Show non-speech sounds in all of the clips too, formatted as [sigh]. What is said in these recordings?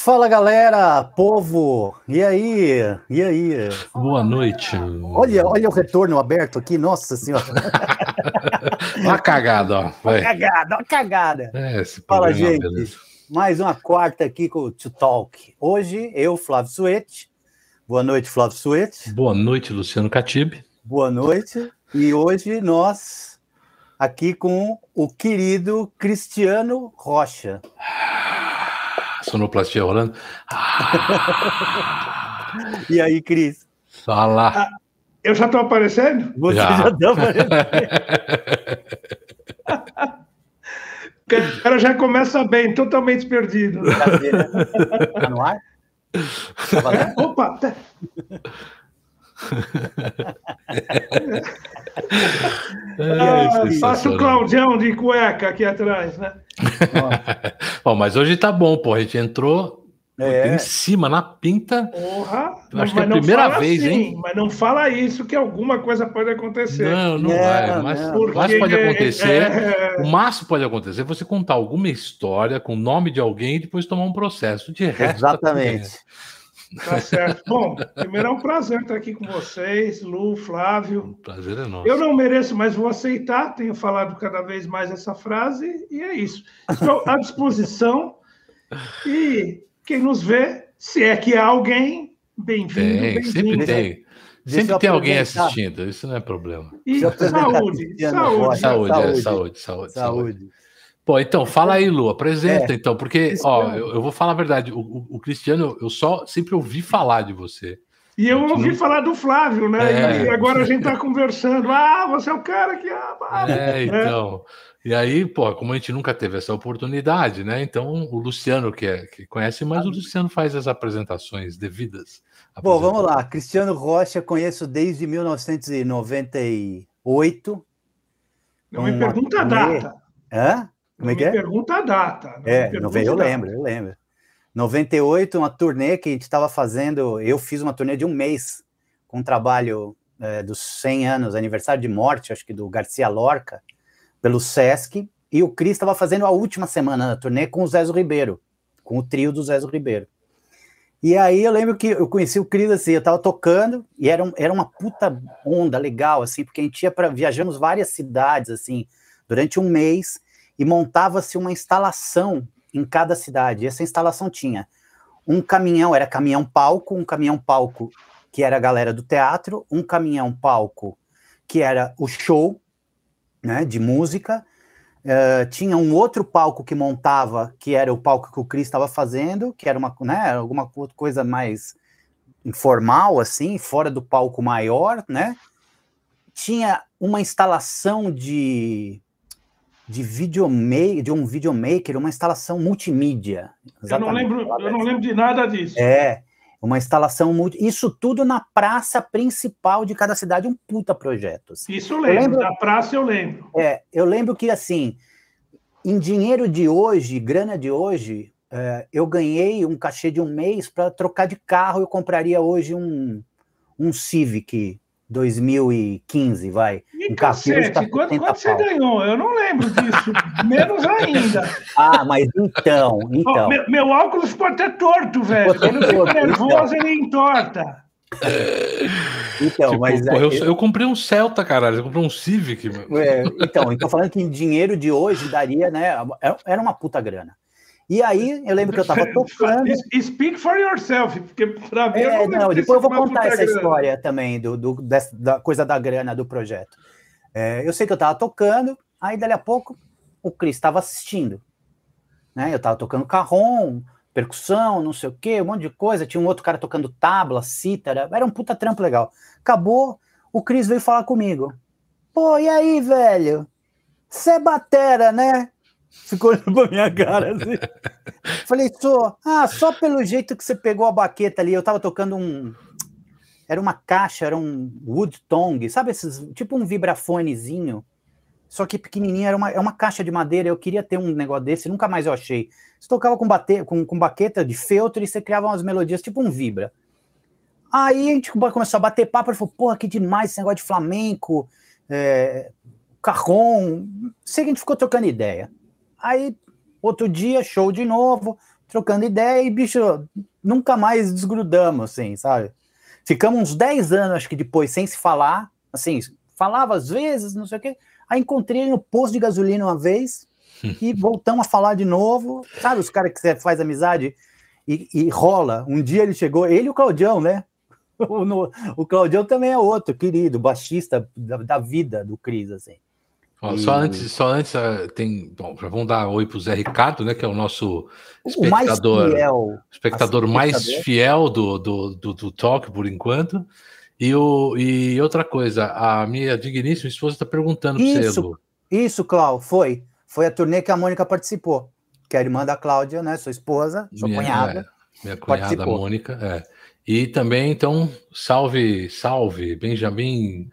Fala galera, povo! E aí? E aí? Boa noite. Olha, olha o retorno aberto aqui, nossa senhora. [laughs] uma cagada, ó. Vai. Uma cagada, uma cagada. É, Fala, gente. Beleza. Mais uma quarta aqui com o To Talk. Hoje, eu, Flávio Suete. Boa noite, Flávio Suete. Boa noite, Luciano Catib. Boa noite. E hoje nós aqui com o querido Cristiano Rocha. Sonoplastia rolando. [laughs] e aí, Cris? Fala. Ah, eu já estou aparecendo? Você já está aparecendo. [laughs] o cara já começa bem, totalmente perdido. Está no ar? Tá Opa! Tá. Faça o Claudião de cueca aqui atrás, né? [laughs] bom, mas hoje tá bom, pô. A gente entrou é. em cima, na pinta. Porra! Acho que é a primeira vez, assim, hein? Mas não fala isso, que alguma coisa pode acontecer. Não, não é, vai. Mas o máximo pode acontecer. É... O máximo pode acontecer você contar alguma história com o nome de alguém e depois tomar um processo. De resto, Exatamente. Tá certo. Bom, primeiro é um prazer estar aqui com vocês, Lu, Flávio. O prazer é nosso. Eu não mereço, mas vou aceitar. Tenho falado cada vez mais essa frase e é isso. Estou à disposição. E quem nos vê, se é que há alguém, bem-vindo. Bem sempre tem. Sempre tem alguém assistindo, isso não é problema. E saúde, saúde, saúde, saúde, é, saúde, saúde, saúde. Pô, então, fala aí, Lu, apresenta é, então, porque, ó, eu, eu, vou falar a verdade, o, o, o, Cristiano, eu só sempre ouvi falar de você. E eu ouvi não... falar do Flávio, né? É. E agora a gente tá [laughs] conversando. Ah, você é o cara que. Ah, é, então. E aí, pô, como a gente nunca teve essa oportunidade, né? Então, o Luciano, que, é, que conhece, mas o Luciano faz as apresentações devidas. Bom, vamos lá. Cristiano Rocha, conheço desde 1998. Não me pergunta a data. Hã? Como é que é? pergunta a data. É, eu lembro, eu lembro. 98, uma turnê que a gente estava fazendo, eu fiz uma turnê de um mês, com um trabalho é, dos 100 anos, aniversário de morte, acho que do Garcia Lorca, pelo Sesc, e o Cris estava fazendo a última semana da turnê com o Zezo Ribeiro, com o trio do Zezo Ribeiro. E aí eu lembro que eu conheci o Cris assim, eu estava tocando, e era, um, era uma puta onda legal, assim, porque a gente ia para, viajamos várias cidades, assim, durante um mês, e montava-se uma instalação em cada cidade. Essa instalação tinha um caminhão, era caminhão palco, um caminhão palco que era a galera do teatro, um caminhão palco que era o show, né, de música. Uh, tinha um outro palco que montava, que era o palco que o Cris estava fazendo, que era uma, né, alguma coisa mais informal, assim, fora do palco maior, né? Tinha uma instalação de de videomaker, de um videomaker, uma instalação multimídia. Eu não lembro, eu não lembro de nada disso. É, uma instalação multi... Isso tudo na praça principal de cada cidade, um puta projeto. Assim. Isso eu lembro, eu lembro, da praça eu lembro. É, eu lembro que assim, em dinheiro de hoje, grana de hoje, é, eu ganhei um cachê de um mês para trocar de carro, eu compraria hoje um, um Civic 2015, vai. E um cacete, quanto, quanto você ganhou? Eu não lembro disso, [laughs] menos ainda. Ah, mas então, então. Oh, meu, meu, óculos pode ter torto, velho. Quando eu fico nervoso, então. ele entorta. Então, tipo, mas porra, eu, eu, comprei um Celta, caralho. Eu comprei um Civic. É, então, eu tô falando que em dinheiro de hoje daria, né? Era uma puta grana. E aí, eu lembro que eu estava [laughs] tocando. [laughs] Speak for yourself, porque para mim. É, não, depois eu vou contar essa grana. história também do, do dessa, da coisa da grana do projeto. É, eu sei que eu estava tocando, aí dali a pouco o Cris estava assistindo. Né? Eu estava tocando carrom, percussão, não sei o quê, um monte de coisa. Tinha um outro cara tocando tabla, cítara, era um puta trampo legal. Acabou, o Cris veio falar comigo. Pô, e aí, velho? Você é batera, né? Ficou olhando pra minha cara assim. Falei, só, ah, só pelo jeito que você pegou a baqueta ali, eu tava tocando um. Era uma caixa, era um wood tongue, sabe esses, tipo um vibrafonezinho, só que pequenininho, era uma, é uma caixa de madeira, eu queria ter um negócio desse, nunca mais eu achei. Você tocava com, bate, com, com baqueta de feltro e você criava umas melodias, tipo um vibra. Aí a gente começou a bater papo, e falou, porra, que demais esse negócio de flamenco, é, carrom, sei que a gente ficou trocando ideia. Aí, outro dia, show de novo, trocando ideia e, bicho, nunca mais desgrudamos, assim, sabe? Ficamos uns 10 anos, acho que depois, sem se falar, assim, falava às vezes, não sei o quê. Aí encontrei ele no posto de gasolina uma vez [laughs] e voltamos a falar de novo. Sabe os caras que você faz amizade e, e, rola? Um dia ele chegou, ele e o Claudião, né? [laughs] O, no, o Claudião também é outro, querido, baixista da, da vida do Cris, assim. Ó, e... Só antes, só antes ah, tem. Bom, já vamos dar oi para o Zé Ricardo, né? Que é o nosso espectador, mais fiel, espectador assim, mais fiel do, do, do, do Talk por enquanto. E, o, e outra coisa, a minha digníssima esposa está perguntando para você, Lu. Isso, Clau, foi. Foi a turnê que a Mônica participou. Que é a irmã da Cláudia, né? Sua esposa, sua minha, cunhada. É, minha cunhada participou. Mônica, é. E também, então, salve, salve, Benjamin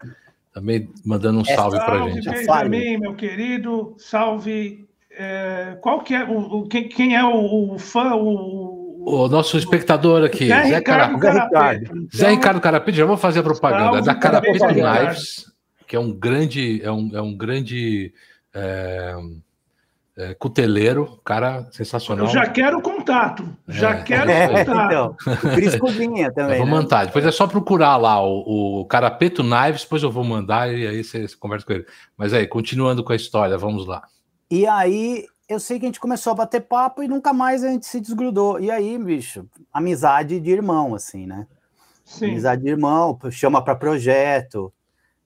também mandando um é, salve, salve para a gente. Benjamin, meu querido, salve. É, qual que é o, o quem, quem, é o, o fã? O, o, nosso espectador aqui, Zé, Zé Ricardo Carapete. Então, Zé Ricardo Carapete, já vou fazer a propaganda da Carapete Knives, que é um grande, é um, é um grande é, é, cuteleiro, cara sensacional. Eu já quero contato, já é. quero é, contato. [laughs] Então, Cris Cozinha também. Eu vou né? mandar, depois é só procurar lá o, o Carapeto Knives, depois eu vou mandar e aí você, você, conversa com ele. Mas aí, continuando com a história, vamos lá. E aí, eu sei que a gente começou a bater papo e nunca mais a gente se desgrudou. E aí, bicho, amizade de irmão, assim, né? Sim. Amizade de irmão, chama para projeto.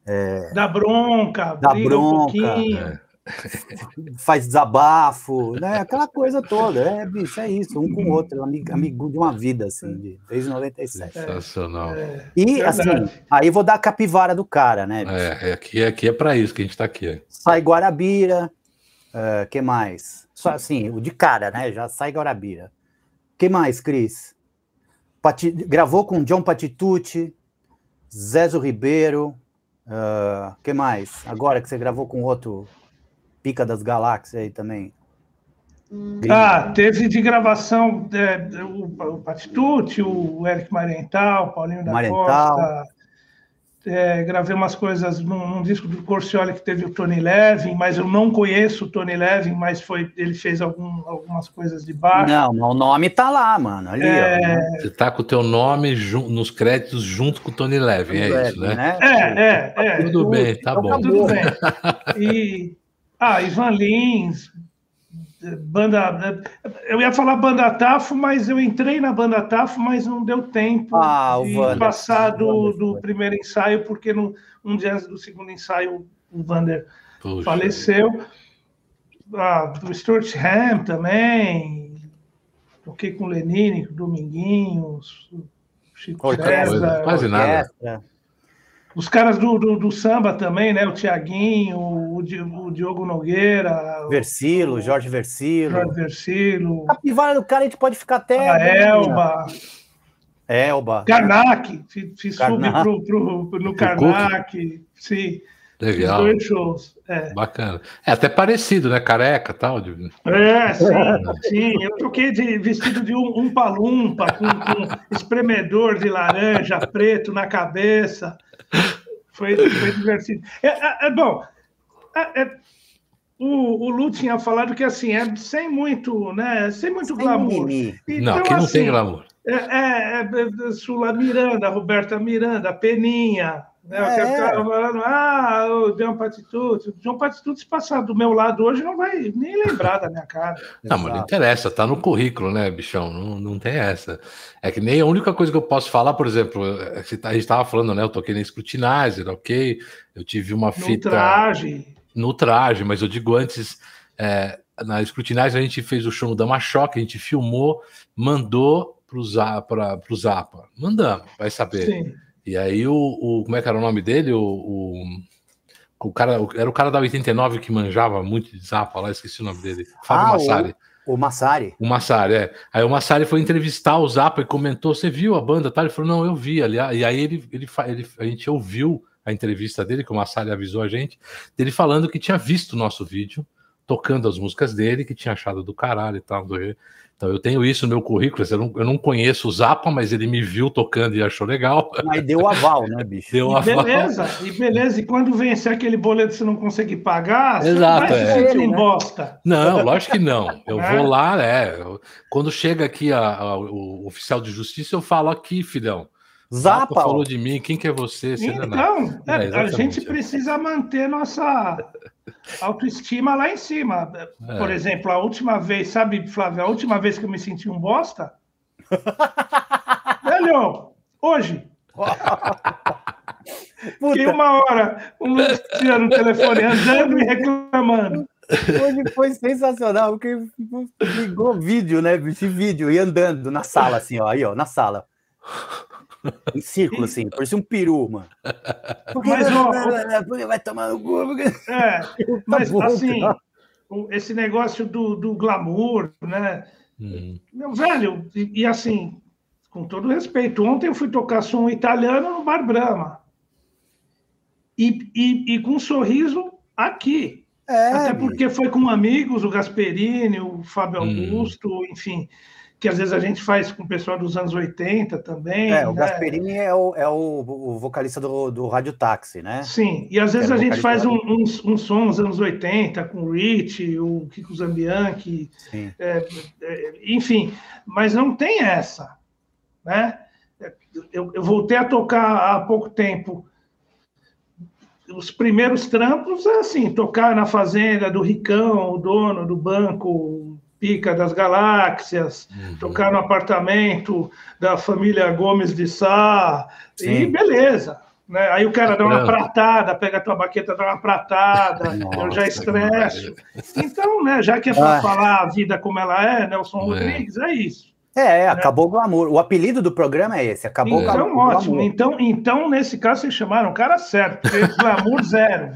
É... Dá bronca, dá bronca. Um é [laughs] faz desabafo, né? Aquela coisa toda. É, bicho, é isso, um com o outro, amigo, amigo de uma vida, assim, de, desde 97. Sensacional. É, e, assim, aí vou dar a capivara do cara, né? Bicho? É, aqui, aqui é para isso que a gente tá aqui. Sai Guarabira, uh, que mais? Só assim, o de cara, né? Já sai Guarabira. que mais, Cris? Pati... Gravou com John Patitucci, Zezo Ribeiro, uh, que mais? Agora que você gravou com outro Pica das Galáxias aí também. Hum. Ah, teve de gravação é, o, o Patitucci, o Eric Mariental, o Paulinho da Mariental. Costa. É, gravei umas coisas num, num, disco do Corcioli que teve o Tony Levin, mas eu não conheço o Tony Levin, mas foi ele fez algum, algumas coisas de baixo. Não, o nome tá lá, mano. Ali, é... ó, Você tá com o teu nome nos créditos junto com o Tony Levin, é Levin, isso, né? né? É, é, tá é. Tudo, tudo bem, tá bom. Tudo bem. [laughs] E ah, Ivan Lins, banda. Eu ia falar banda Tafo, mas eu entrei na banda Tafo, mas não deu tempo ah, de passar do, do primeiro ensaio, porque no, um dia do segundo ensaio o Vander Puxa. faleceu. Ah, do Stuart Ham também. Toquei com o Lenine, com o Dominguinhos, Chico César. Quase nada. Os caras do, do, do, samba também, né? O Tiaguinho, o, o, Diogo Nogueira. Versilo, Jorge Versilo. Jorge Versilo. A capivara do cara a gente pode ficar até. A Elba. Elba. Karnak. Fiz sub pro, pro, no Karnak. Sim. Legal. Dois shows. É. Bacana. É até parecido, né? Careca tal. É, [laughs] sim, sim. Eu troquei de vestido de um, um palumpa com, com espremedor de laranja preto na cabeça. Foi, foi divertido. É, é, é bom, é, é, o, o Lu tinha falado que assim, é sem muito, né? Sem muito sem glamour. Então, não, aqui não assim, tem glamour. É, é, é, Sula Miranda, Roberta Miranda, Peninha, né? É. falando, ah, o John Patitucci. O John Patitucci, se passar do meu lado hoje, não vai nem lembrar da minha cara. Não, mas não interessa, tá no currículo, né, bichão? Não, não tem essa. É que nem a única coisa que eu posso falar, por exemplo, é a gente estava falando, né? Eu toquei na Scrutinizer, ok? Eu tive uma fita. No traje. No traje, mas eu digo antes. É, na Scrutinizer a gente fez o show no Damachoque, a gente filmou, mandou Zapa, pro Zapa. Mandamos, vai saber. Sim. E aí o, o, Como é que era o nome dele? O, o, o cara. Era o cara da 89 que manjava muito de Zapa lá, esqueci o nome dele. Fábio ah, Massari. O, o Massari. O Massari, é. Aí o Massari foi entrevistar o Zapa e comentou: Você viu a banda? Tá? Ele falou: Não, eu vi, aliás. E aí ele, ele, ele, a gente ouviu a entrevista dele, que o Massari avisou a gente, dele falando que tinha visto o nosso vídeo, tocando as músicas dele, que tinha achado do caralho e tal. Do... Então eu tenho isso no meu currículo. Eu não, eu não conheço o Zapa, mas ele me viu tocando e achou legal. Mas deu aval, né, bicho? Deu e aval. Beleza, e beleza. E quando vencer aquele boleto você não conseguir pagar, Exato, você vai é. um né? bosta. Não, lógico que não. Eu é. vou lá, né? Quando chega aqui a, a, o oficial de justiça, eu falo aqui, filhão. Zapa falou de mim, quem que é você? você então, é, é a gente precisa manter nossa autoestima lá em cima. É. Por exemplo, a última vez, sabe, Flávio, a última vez que eu me senti um bosta? [laughs] Velho, hoje. [laughs] Fiquei uma hora um tirando o telefone, andando e reclamando. Hoje foi sensacional, porque ligou vídeo, né? Esse vídeo, e andando na sala, assim, ó, aí, ó, na sala. Em círculo, assim, parecia um peru, mano. [laughs] Porque, mas, ó, [laughs] porque vai tomar no cu. Porque... É, [laughs] tá mas bom, assim, esse negócio do, do glamour, né? Hum. Meu velho, e, e, assim, com todo respeito, ontem eu fui tocar som italiano no Bar Brahma. E, e, e com um sorriso aqui. É, Até porque foi com amigos, o Gasperini, o Fábio hum. Augusto, enfim que às vezes a gente faz com o pessoal dos anos 80 também. É, o né? Gasperini é, o, é o, o vocalista do, do Rádio Táxi, né? Sim, e às vezes a gente faz um, uns, uns sons anos 80 com o Rich, o Kiko Zambianchi, é, é, enfim, mas não tem essa, né? Eu, eu voltei a tocar há pouco tempo os primeiros trampos é assim, tocar na fazenda do Ricão, o dono do banco, Pica das Galáxias, uhum. tocar no apartamento da família Gomes de Sá, Sim. e beleza. Né? Aí o cara dá uma pratada, pega a tua baqueta, dá uma pratada, Nossa, eu já estresso. Então, né, já que é para ah. falar a vida como ela é, Nelson é. Rodrigues, é isso. É, é, acabou o glamour. O apelido do programa é esse, acabou então, o glamour. Ótimo. Então, então, nesse caso, vocês chamaram o cara certo, porque glamour zero.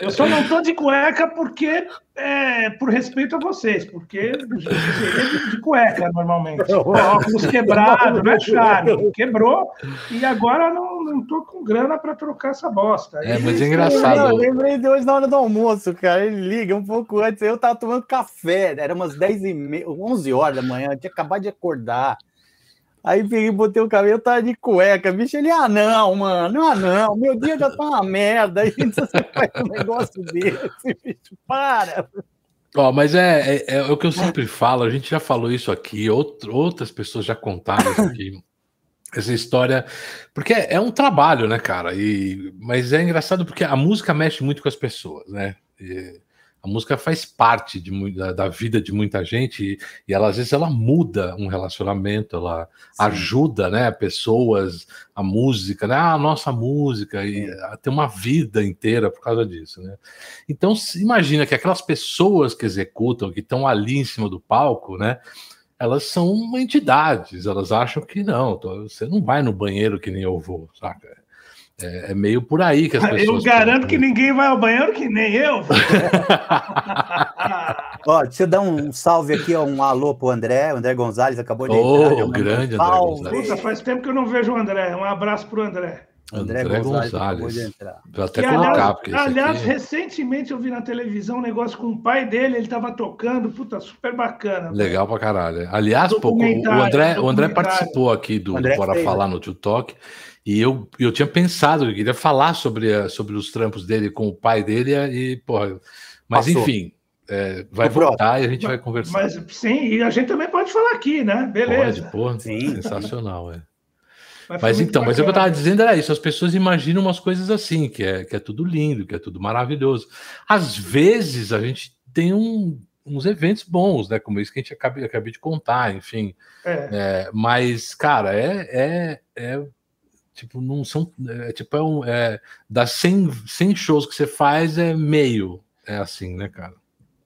Eu só não tô de cueca porque é, por respeito a vocês, porque seria de, de cueca normalmente. [laughs] Óculos quebrado, é charme. [laughs] Quebrou e agora não, não tô com grana para trocar essa bosta. É, mas é engraçado. Eu lembrei de hoje na hora do almoço, cara. Ele liga um pouco antes. Eu tava tomando café, era umas 10 e meia, 11 horas da manhã, eu tinha acabado de acordar. Aí peguei, botei o cabelo, tava de cueca, bicho. Ele, ah, não, mano, ah, não, meu dia já tá uma merda. [laughs] Aí você faz um negócio desse, bicho, para. Ó, mas é, é, é, o que eu sempre falo, a gente já falou isso aqui, outro, outras pessoas já contaram isso aqui. essa história, porque é, é, um trabalho, né, cara? E, mas é engraçado porque a música mexe muito com as pessoas, né? E, a música faz parte de, da, da, vida de muita gente e, e, ela às vezes ela muda um relacionamento, ela Sim. ajuda, né, pessoas, a música, né, a nossa música e a ter uma vida inteira por causa disso, né? Então imagina que aquelas pessoas que executam, que estão ali em cima do palco, né? Elas são entidades, elas acham que não, você não vai no banheiro que nem eu vou, saca? É, é, meio por aí que as pessoas. Eu garanto que ninguém vai ao banheiro que nem eu. [laughs] Ó, deixa eu dar um salve aqui, um alô pro André. O André Gonzalez acabou de entrar. Oh, grande André Gonzalez. Puta, faz tempo que eu não vejo o André. Um abraço pro André. André, André Gonzalez. Gonzalez. Vou até e, colocar, aliás, porque aliás aqui... recentemente eu vi na televisão um negócio com o pai dele, ele estava tocando, puta, super bacana. Legal pra caralho. Aliás, pô, o André, o André participou aqui do Bora Falar no Tio Talk. E eu, eu tinha pensado, eu queria falar sobre, sobre os trampos dele com o pai dele, e, porra, mas Passou. enfim, é, vai voltar e a gente vai conversar. Mas sim, e a gente também pode falar aqui, né? Beleza. Pode, porra, sim. sensacional, é. Mas, mas então, mas o que eu estava dizendo era isso: as pessoas imaginam umas coisas assim, que é, que é tudo lindo, que é tudo maravilhoso. Às vezes a gente tem um, uns eventos bons, né? Como isso que a gente acabei, acabei de contar, enfim. É. É, mas, cara, é, é, é Tipo, não são. É, tipo, é um. É, das 100, 100 shows que você faz, é meio. É assim, né, cara?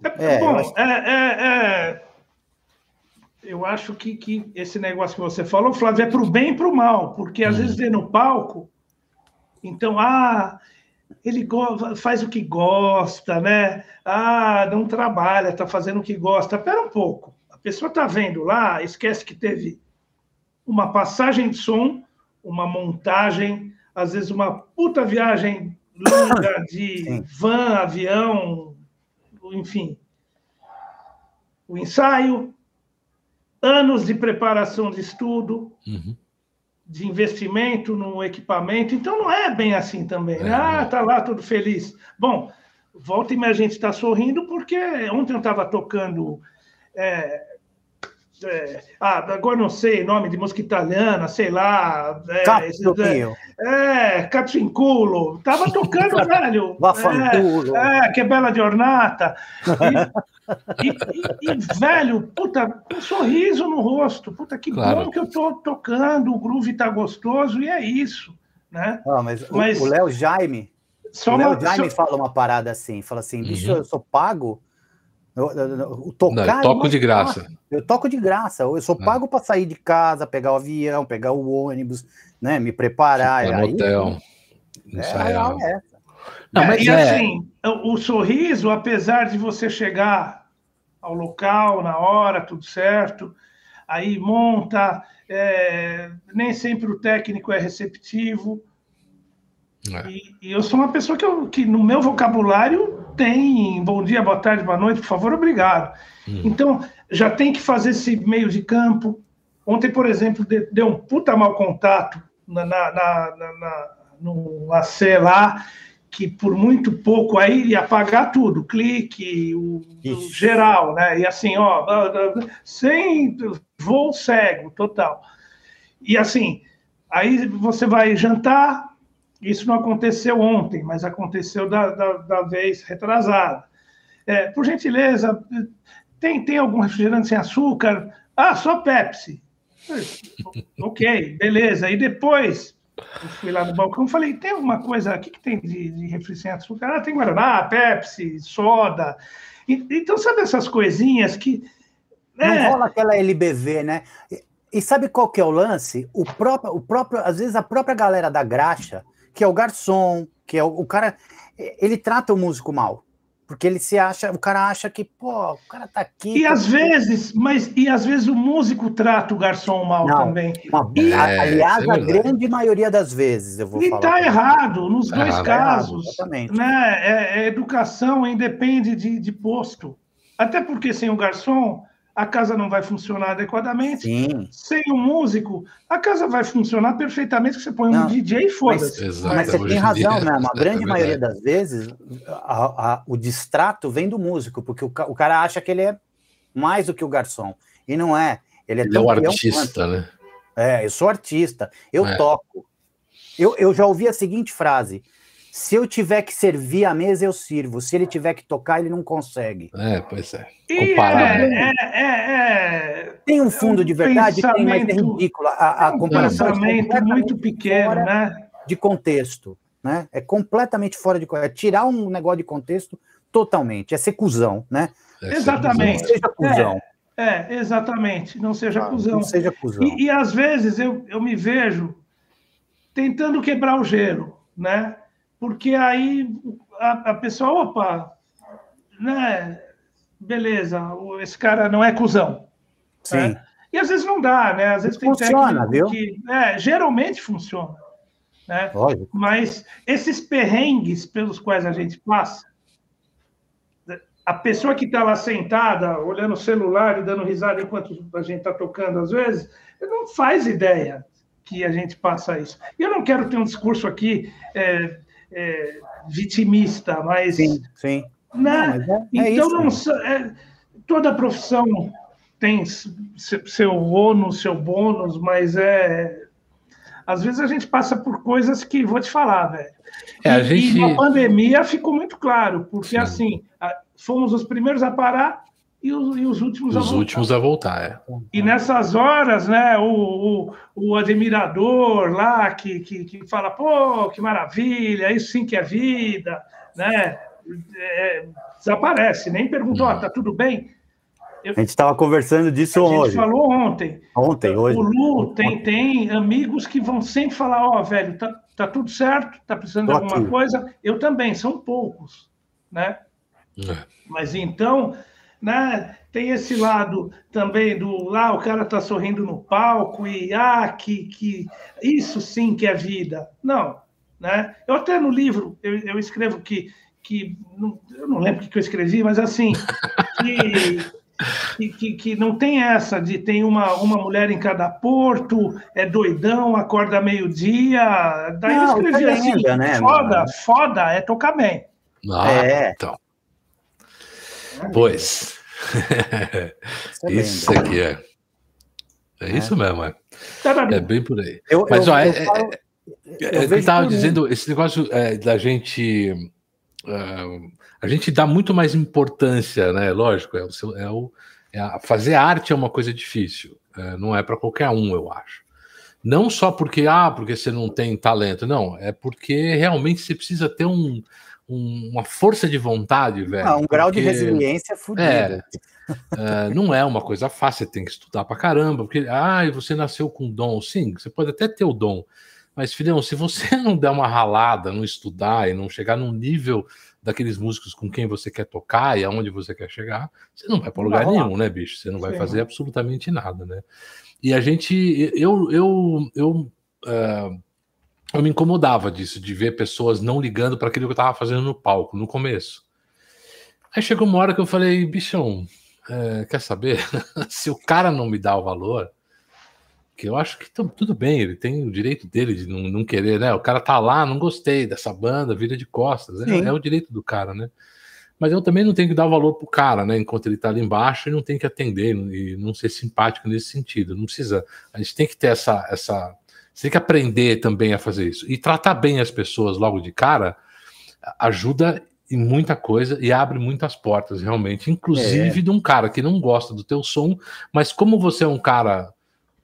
É, bom, acho... é, é, é, eu acho que, que esse negócio que você falou, Flávio, é para o bem e para o mal, porque às hum. vezes vê no palco, então, ah, ele faz o que gosta, né? Ah, não trabalha, está fazendo o que gosta. Espera um pouco. A pessoa está vendo lá, esquece que teve uma passagem de som, uma montagem, às vezes uma puta viagem longa [coughs] de Sim. van, avião, enfim. o ensaio, anos de preparação de estudo, uhum. de investimento no equipamento. Então não é bem assim também. Né? É, ah, tá lá tudo feliz. Bom, volta e meia a gente está sorrindo porque ontem eu estava tocando é, é, ah, agora não sei, nome de música italiana, sei lá. É, é, é Catrinculo. Tava [laughs] tocando, velho. É, é, que bela giornata. E, e, e, velho, puta, um sorriso no rosto. Puta, que claro. bom que eu tô tocando, o groove tá gostoso, e é isso. Né? Ah, mas, mas o Léo Jaime, o Léo Jaime só... fala uma parada assim, fala assim, bicho, uhum. eu sou pago eu, eu, tocar, Não, eu toco de graça. Eu toco de graça. Eu sou é. pago para sair de casa, pegar o avião, pegar o ônibus, né? Me preparar. Ficar no aí, hotel. Ensaiar. É, é Não, mas e é... assim, o sorriso, apesar de você chegar ao local na hora, tudo certo, aí monta, é, nem sempre o técnico é receptivo. É. E, e, eu sou uma pessoa que, eu, que no meu vocabulário tem bom dia, boa tarde, boa noite, por favor, obrigado. Hum. Então, já tem que fazer esse meio de campo. Ontem, por exemplo, deu um puta mau contato na, na, na, na no AC lá, que por muito pouco aí ia apagar tudo, clique, o, o geral, né? E assim, ó, sem voo cego, total. E assim, aí você vai jantar, isso não aconteceu ontem, mas aconteceu da, da, da vez retrasada. É, por gentileza, tem, tem algum refrigerante sem açúcar? Ah, só Pepsi. [laughs] ok, beleza. E depois, eu fui lá no balcão e falei: tem alguma coisa, o que, que tem de, de refrigerante sem açúcar? Ah, tem Guaraná, Pepsi, soda. E, então, sabe essas coisinhas que. Não é... rola aquela LBV, né? E sabe qual que é o lance? O próprio, o próprio, às vezes a própria galera da graxa que é o garçom, que é o, o cara. Ele trata o músico mal. Porque ele se acha, o cara acha que, pô, o cara tá aqui. E tá às vezes, mas e às vezes o músico trata o garçom mal Não, também. Uma, e, é, aliás, é a grande maioria das vezes, eu vou e falar. E tá errado, nos tá dois errado, casos. Errado, né? É, é, educação independe de, de posto. Até porque sem o garçom, a casa não vai funcionar adequadamente. Sim. Sem um músico, a casa vai funcionar perfeitamente, você põe não, um DJ e foda-se. Mas, mas, você tem razão, né? A grande é maioria das vezes, a, a, o distrato vem do músico, porque o, o, cara acha que ele é mais do que o garçom. E não é. Ele é, ele é o artista, né? É, eu sou artista, eu é. toco. Eu, eu já ouvi a seguinte frase: se eu tiver que servir a mesa, eu sirvo. Se ele tiver que tocar, ele não consegue. É, pois é. Comparar. É, é, é, tem um fundo de verdade, tem, mas é ridículo. A, a comparação um pensamento é muito pequeno, né? De contexto. Né? É completamente fora de contexto. É tirar um negócio de contexto totalmente. É ser cuzão, né? É exatamente. Não seja cuzão. É, é exatamente. Não seja ah, cuzão. Não seja cuzão. E, e às vezes eu, eu me vejo tentando quebrar o gelo, né? Porque aí a, a pessoa, opa, né, beleza, esse cara não é cuzão. Sim. Né? E às vezes não dá, né? Às vezes tem funciona, viu? que é, geralmente funciona. Né? Mas esses perrengues pelos quais a gente passa, a pessoa que está lá sentada, olhando o celular e dando risada enquanto a gente está tocando, às vezes, não faz ideia que a gente passa isso. E eu não quero ter um discurso aqui é, é, vitimista, mas. Sim, sim. Né? Não, é, é então, isso, não, é, toda profissão tem seu ônus, seu bônus, mas é. Às vezes a gente passa por coisas que, vou te falar, velho. É, e, gente... e na pandemia ficou muito claro, porque sim. assim, fomos os primeiros a parar e os, e os últimos os a voltar. Os últimos a voltar, é. E nessas horas, né, o, o, o admirador lá que, que, que, fala, pô, que maravilha, isso sim que é vida, né? É, desaparece, nem perguntou, ó, oh, tá tudo bem? Eu, a gente estava conversando disso hoje. A gente falou ontem. Ontem, hoje. O Lu tem, tem amigos que vão sempre falar, ó, oh, velho, tá, tá tudo certo, tá precisando Tô de alguma aqui. coisa. Eu também, são poucos, né? É. Mas então, né? Tem esse lado também do lá o cara está sorrindo no palco e ah, que, que isso sim que é vida. Não, né? Eu até no livro eu, eu escrevo que que não, eu não lembro o que eu escrevi, mas assim que, que, que, que, não tem essa de tem uma, uma mulher em cada porto, é doidão, acorda meio-dia. Daí não, eu escrevi assim: lenda, né, foda, mano? foda é tocar bem. Ah, é. então. Pois. [laughs] isso aqui é. É isso mesmo, é. Tá é bem por aí. Eu, Mas, eu, ó, é, eu, falo, é, é, eu estava dizendo, esse negócio é, da gente. Uh, a gente dá muito mais importância, né? Lógico, é o, é o é a, fazer arte é uma coisa difícil, é, não é para qualquer um, eu acho. Não só porque ah, porque você não tem talento, não, é porque realmente você precisa ter um, um uma força de vontade, velho. Ah, um porque, grau de resiliência fudido. É, é, não é uma coisa fácil, você tem que estudar pra caramba, porque ah, você nasceu com dom, sim, você pode até ter o dom, mas filhão, se você [laughs] não der uma ralada, não estudar e não chegar num nível daqueles músicos com quem você quer tocar e aonde você quer chegar, você não vai para lugar nenhum, né, bicho? Você não vai Sim. fazer absolutamente nada, né? E a gente, eu, eu, eu, uh, eu me incomodava disso, de ver pessoas não ligando para aquilo que eu estava fazendo no palco, no começo. Aí chegou uma hora que eu falei, bichão, é, quer saber? [laughs] Se o cara não me dá o valor, que eu acho que tudo bem, ele tem o direito dele de não, não, querer, né? O cara tá lá, não gostei dessa banda, vira de costas, é, é, o direito do cara, né? Mas eu também não tenho que dar valor pro cara, né? Enquanto ele tá ali embaixo, e não tem que atender e não ser simpático nesse sentido. Não precisa. A gente tem que ter essa. essa você tem que aprender também a fazer isso. E tratar bem as pessoas logo de cara ajuda em muita coisa e abre muitas portas, realmente. Inclusive é. de um cara que não gosta do teu som, mas como você é um cara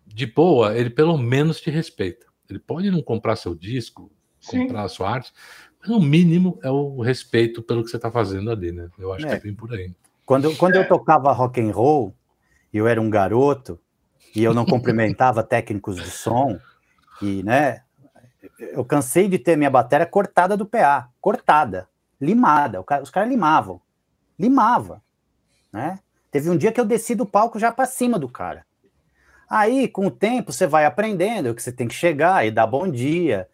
de boa, ele pelo menos te respeita. Ele pode não comprar seu disco, Sim. comprar a sua arte, mas no mínimo é o respeito pelo que você está fazendo ali, né? Eu acho é. que é bem por aí. Quando, quando eu tocava rock and roll, eu era um garoto e eu não cumprimentava [laughs] técnicos de som e, né, eu cansei de ter minha bateria cortada do PA, cortada, limada. Os caras limavam, limava, né? Teve um dia que eu desci do palco já para cima do cara. Aí, com o tempo, você vai aprendendo que você tem que chegar e dar bom dia.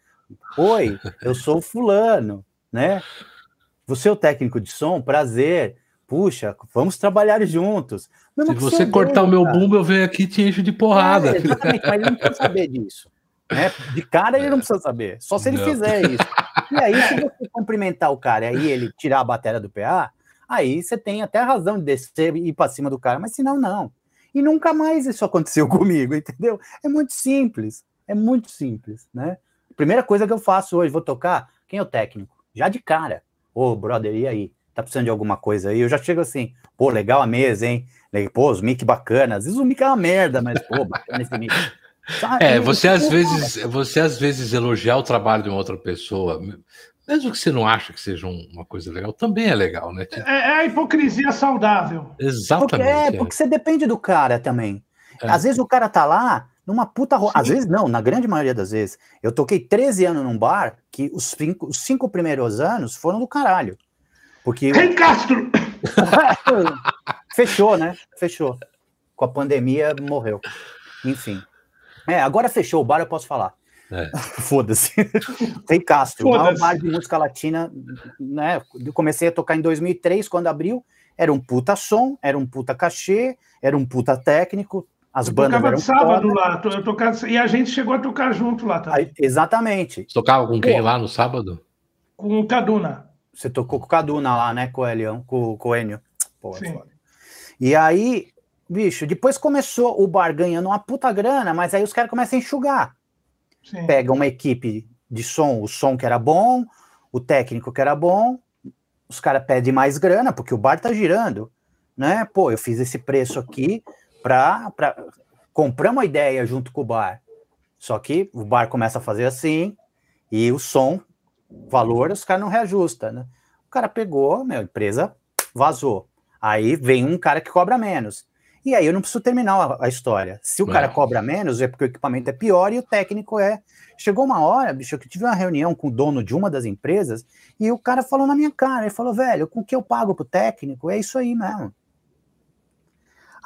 Oi, eu sou o fulano, né? Você é o técnico de som, prazer. Puxa, vamos trabalhar juntos. Se você cortar o meu bumbo, eu venho aqui e te encho de porrada. É, exatamente, mas ele não precisa saber disso. Né? De cara ele não precisa saber, só se ele não. fizer isso. E aí, se você cumprimentar o cara e aí ele tirar a bateria do PA, aí você tem até a razão de descer e ir para cima do cara, mas se não. E nunca mais isso aconteceu [laughs] comigo, entendeu? É muito simples, é muito simples, né? Primeira coisa que eu faço hoje, vou tocar, quem é o técnico? Já de cara. Ô, oh, brother, e aí? Tá precisando de alguma coisa aí? Eu já chego assim, pô, legal a mesa, hein? Pô, os mic bacana. Às vezes o mic é uma merda, mas, pô, bacana esse mic. Sabe? É, você às vezes, você às vezes elogiar o trabalho de uma outra pessoa, mesmo que você não ache que seja uma coisa legal, também é legal, né? É, é a hipocrisia saudável. Exatamente. Porque, é, porque você depende do cara também. É. Às vezes o cara tá lá numa puta. Ro... Às vezes não, na grande maioria das vezes. Eu toquei 13 anos num bar que os cinco, os cinco primeiros anos foram do caralho. Porque. Rei Castro! [laughs] fechou, né? Fechou. Com a pandemia morreu. Enfim. É, agora fechou o bar, eu posso falar. É. [laughs] Foda-se. [laughs] Tem Castro. Foda o bar de música latina, né? Eu comecei a tocar em 2003, quando abriu. Era um puta som, era um puta cachê, era um puta técnico. As eu bandas eram sábado lá, eu tocava, e a gente chegou a tocar junto lá também. Aí, exatamente. Você tocava com quem Pô, lá no sábado? Com o Caduna. Você tocou com o Caduna lá, né, com o Elião, com, com o Enio. Pô, Sim. E aí, bicho, depois começou o bar ganhando uma puta grana, mas aí os caras começam a enxugar. Sim. Pega uma equipe de som, o som que era bom, o técnico que era bom, os caras pedem mais grana, porque o bar tá girando, né? Pô, eu fiz esse preço aqui para comprar uma ideia junto com o bar. Só que o bar começa a fazer assim, e o som, valor, os caras não reajustam, né? O cara pegou, meu, empresa vazou. Aí vem um cara que cobra menos. E aí eu não preciso terminar a, a história. Se o cara cobra menos, é porque o equipamento é pior e o técnico é. Chegou uma hora, bicho, que eu tive uma reunião com o dono de uma das empresas e o cara falou na minha cara, ele falou, velho, com o que eu pago pro técnico, é isso aí mesmo.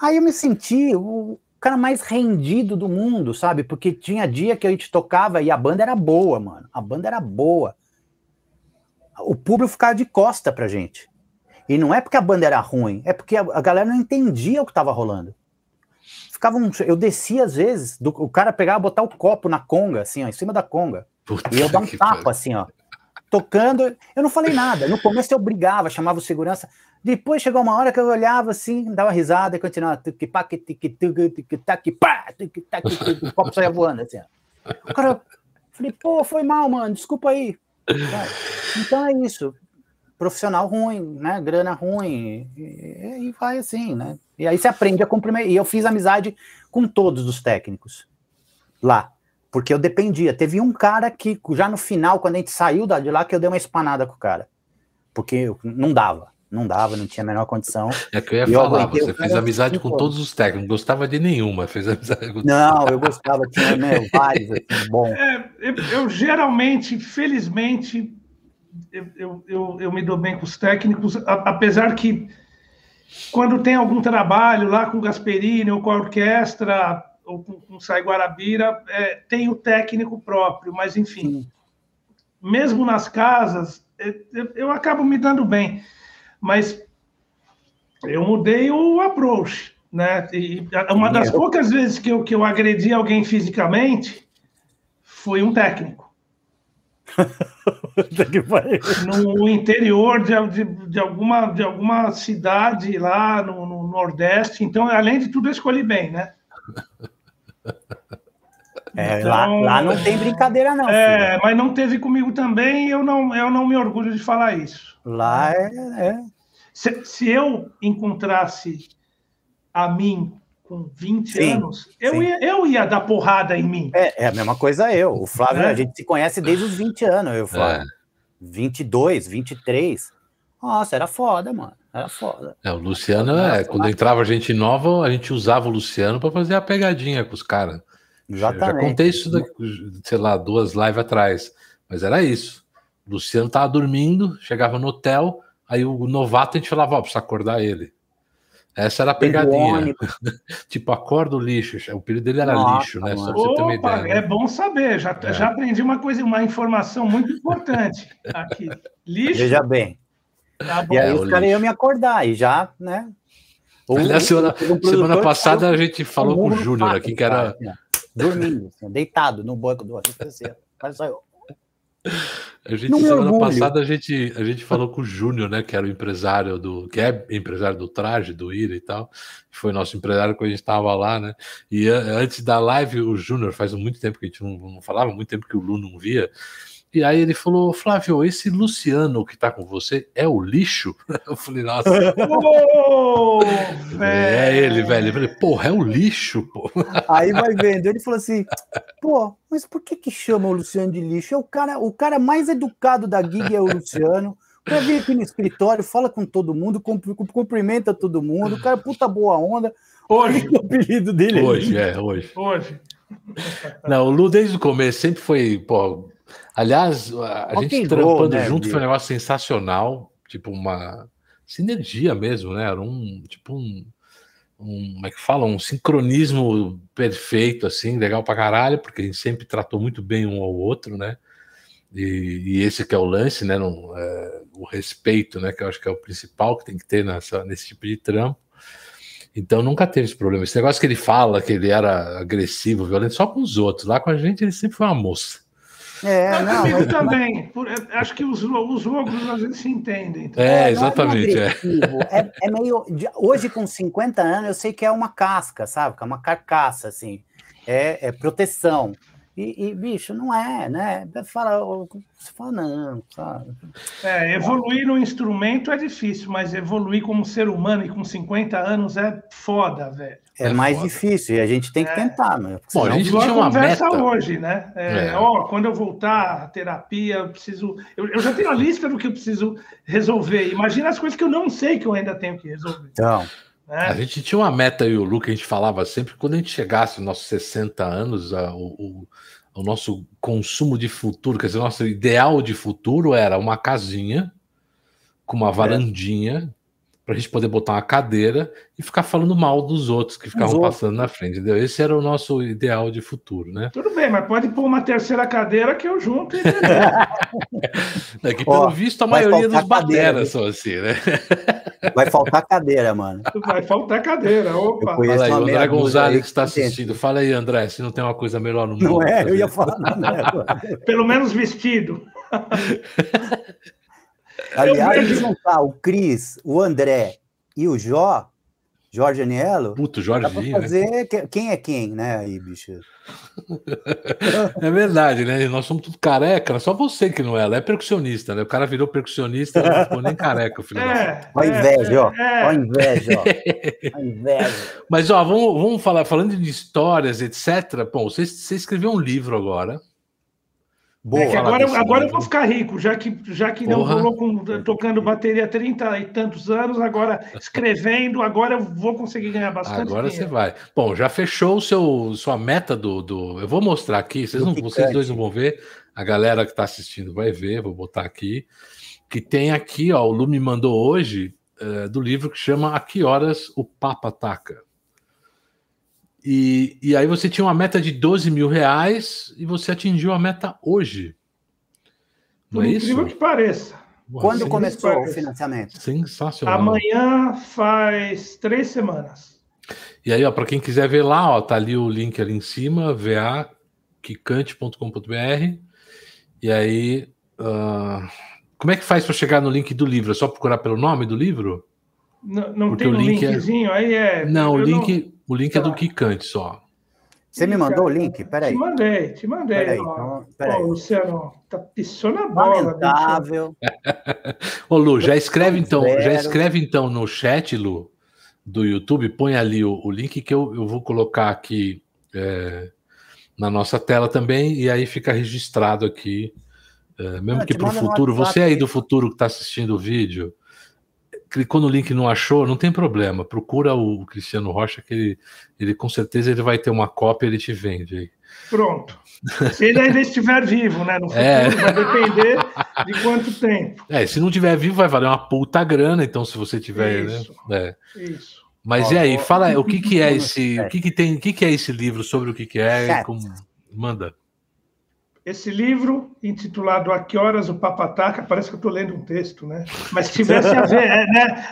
Aí eu me senti o cara mais rendido do mundo, sabe? Porque tinha dia que a gente tocava e a banda era boa, mano. A banda era boa. O público ficava de costa pra gente. E não é porque a banda era ruim, é porque a, a galera não entendia o que estava rolando. Ficava um, eu descia às vezes, do, o cara pegava, botar o copo na conga, assim, ó, em cima da conga. Puta e eu dar um tapa, assim, ó. Tocando, eu não falei nada. No começo eu brigava, chamava o segurança. Depois chegou uma hora que eu olhava assim, dava risada e continuava. O copo saia voando, assim. Ó. O cara, falei, pô, foi mal, mano, desculpa aí. Então é isso. Profissional ruim, né? Grana ruim. E, e vai assim, né? E aí você aprende a cumprimentar. E eu fiz amizade com todos os técnicos lá. Porque eu dependia. Teve um cara que, já no final, quando a gente saiu de lá, que eu dei uma espanada com o cara. Porque não dava. Não dava, não tinha a menor condição. [laughs] É que eu ia e falar, eu você fez amizade com todos os técnicos, não gostava de nenhuma, fez amizade com Não, eu [laughs] gostava, tinha né, vários, assim, bom. É, eu, eu, geralmente, felizmente, eu, eu, eu, me dou bem com os técnicos, apesar que quando tem algum trabalho lá com o Gasperini ou com a orquestra, ou com, com Sai Guarabira, é, tem o técnico próprio, mas enfim, Sim. mesmo nas casas, eu, eu, acabo me dando bem, mas eu mudei o approach, né? E uma das poucas vezes que eu, que eu agredi alguém fisicamente foi um técnico. [laughs] no interior de, de, de, alguma, de alguma cidade lá no, no Nordeste. Então, além de tudo, eu escolhi bem, né? É, então, lá, lá, não tem brincadeira, não. É, filho. mas não teve comigo também, eu não, eu não me orgulho de falar isso. Lá é. é. Se, se eu encontrasse a mim com 20 sim, anos, eu ia, eu ia dar porrada em mim. É, é a mesma coisa eu. O Flávio, é. a gente se conhece desde os 20 anos, eu falo. É. 22, 23. Nossa, era foda, mano. Era foda. É, o Luciano, é, quando entrava gente nova, a gente usava o Luciano para fazer a pegadinha com os caras. Exatamente. Já contei isso, daqui, sei lá, duas lives atrás. Mas era isso. O Luciano tava dormindo, chegava no hotel, aí o novato a gente falava, ó, precisa acordar ele. Essa era a pegadinha. [laughs] tipo, acorda o lixo. O período dele era Nossa, lixo, né? Só pra você ter uma ideia. Né? É bom saber. Já, é. já aprendi uma coisa, uma informação muito importante aqui. Lixo. Veja bem. Tá e aí é, os caras iam me acordar e já, né? Aliás, semana, um semana passada a gente falou com o Júnior aqui, que era. Assim, dormindo, assim, deitado no banco do assistência. A gente, Não semana passada, a gente, a gente falou com o Júnior, né? Que era o empresário do. que é empresário do traje, do IRA e tal. Foi nosso empresário quando a gente estava lá, né? E antes da live, o Júnior, faz muito tempo que a gente não, não falava, muito tempo que o Lu não via. E aí ele falou, Flávio, esse Luciano que tá com você é o lixo? [laughs] Eu falei, nossa. Oh, [laughs] é ele, velho. Eu falei, porra, é o lixo, pô. [laughs] Aí vai vendo. Ele falou assim, pô, mas por que que chama o Luciano de lixo? É o cara, o cara mais educado da gig é o Luciano. Pra vir aqui no escritório, fala com todo mundo, cumprimenta todo mundo, o cara é puta boa onda. Hoje. O apelido dele hoje, é hoje. Hoje. Não, o Lu desde o começo sempre foi, pô, Aliás, a gente trampando né, junto foi um negócio sensacional, tipo uma sinergia mesmo, né? Era um tipo um, um como é que fala, um sincronismo perfeito, assim, legal pra caralho, porque a gente sempre tratou muito bem um ao outro, né? E, e esse que é o lance, né? No, é, o respeito, né? Que eu acho que é o principal que tem que ter nessa, nesse tipo de trampo. Então nunca teve esse problema. Esse negócio que ele fala que ele era agressivo, violento, só com os outros. Lá com a gente ele sempre foi uma moça. É, não, mas... também. Acho que os, os ogros às vezes se entendem. Então. É, exatamente. É, é. é, é meio. Hoje, com 50 anos, eu sei que é uma casca, sabe? Que é uma carcaça, assim. É, é proteção. E, e, bicho, não é, né? Fala, você fala, não, sabe? É, evoluir no instrumento é difícil, mas evoluir como ser humano e com 50 anos é foda, velho. É, é mais foda. difícil e a gente tem que é. tentar, né? Bom, a gente tinha uma conversa meta. hoje, né? É, é, ó, quando eu voltar à terapia, eu preciso. Eu, eu, já tenho a lista do que eu preciso resolver. Imagina as coisas que eu não sei que eu ainda tenho que resolver. Então. Né? A gente tinha uma meta, e o Lu, que a gente falava sempre, quando a gente chegasse aos nossos 60 anos, a, o, o, nosso consumo de futuro, quer dizer, o nosso ideal de futuro era uma casinha com uma é. varandinha para a gente poder botar uma cadeira e ficar falando mal dos outros que ficavam passando na frente, entendeu? Esse era o nosso ideal de futuro, né? Tudo bem, mas pode pôr uma terceira cadeira que eu junto e [laughs] é que, pelo Ó, visto, a maioria dos bateras são assim, né? Vai faltar cadeira, mano. Vai faltar cadeira, opa. Fala aí, o André Gonzalez que está assistindo. Fala aí, André, se não tem uma coisa melhor no mundo. Não é, eu ia falar. Pelo menos vestido. [laughs] Aliás, juntar o Cris, o André e o Jó, Jorge Anielo. Puto, Jorge. Né? fazer né? quem é quem, né, aí, bicho? [laughs] É verdade, né? Nós somos tudo careca, só você que não é. Ela é percussionista, né? O cara virou percussionista, não [laughs] ficou nem careca, filho. É, Olha a inveja, ó. É. [laughs] Olha a inveja, ó. A inveja. Mas, ó, vamos, vamos falar, falando de histórias, etc. Bom, você, você escreveu um livro agora. Boa, é agora, eu, agora eu vou ficar rico, já que, já que não rolou com, tocando bateria há 30 e tantos anos, agora escrevendo, agora eu vou conseguir ganhar bastante. Agora dinheiro. você vai. Bom, já fechou o seu, sua meta do. do eu vou mostrar aqui, vocês, não, vocês dois não vão ver, a galera que está assistindo vai ver, vou botar aqui. Que tem aqui, ó, o Lu me mandou hoje é, do livro que chama A Que Horas o Papa Ataca. E, e aí você tinha uma meta de 12 mil reais e você atingiu a meta hoje. Não Por é incrível isso? que pareça. Quando começou o financiamento? Sensacional. Amanhã faz três semanas. E aí, ó, para quem quiser ver lá, ó, tá ali o link ali em cima, vaquicante.com.br. E aí, uh, como é que faz para chegar no link do livro? É só procurar pelo nome do livro? Não, não tem um link é linkzinho, é... aí é. Não, o link, não... o link tá. é do Kikante tá. só. Você me mandou o link? Peraí. Te mandei, te mandei. Peraí, ó. Então, Luciano, tá pisando a bola. Lamentável. [laughs] Ô, Lu, já escreve então, já escreve então no chat, Lu, do YouTube, põe ali o, o link que eu, eu vou colocar aqui é, na nossa tela também, e aí fica registrado aqui. É, mesmo que para o futuro, você aí do futuro que está assistindo o vídeo, clicou no link e não achou, não tem problema. Procura o Cristiano Rocha, que ele, ele com certeza ele vai ter uma cópia ele te vende aí. Pronto. Se ele ainda estiver vivo, né? No [laughs] futuro é. vai depender de quanto tempo. É, se não estiver vivo, vai valer uma puta grana, então, se você tiver, né? Isso. né? É. Isso. Mas ó, e aí, ó, fala ó, [laughs] o que, que é esse. O que, que tem. O que, que é esse livro sobre o que, que é? Como, manda. Esse livro, intitulado A Que Horas o Papa Ataca, parece que eu estou lendo um texto, né? Mas se tivesse a ver, é, né?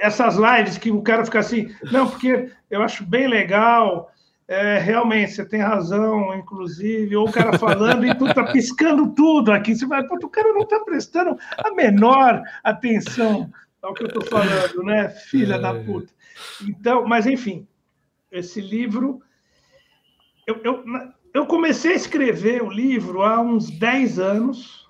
Essas lives que o cara fica assim, não, porque eu acho bem legal, é, realmente, você tem razão, inclusive, ou o cara falando e tu tá piscando tudo aqui, você vai, pô, o cara não está prestando a menor atenção ao que eu estou falando, né? Filha da puta. Então, mas enfim, esse livro. Eu, eu, eu comecei a escrever o livro há uns 10 anos.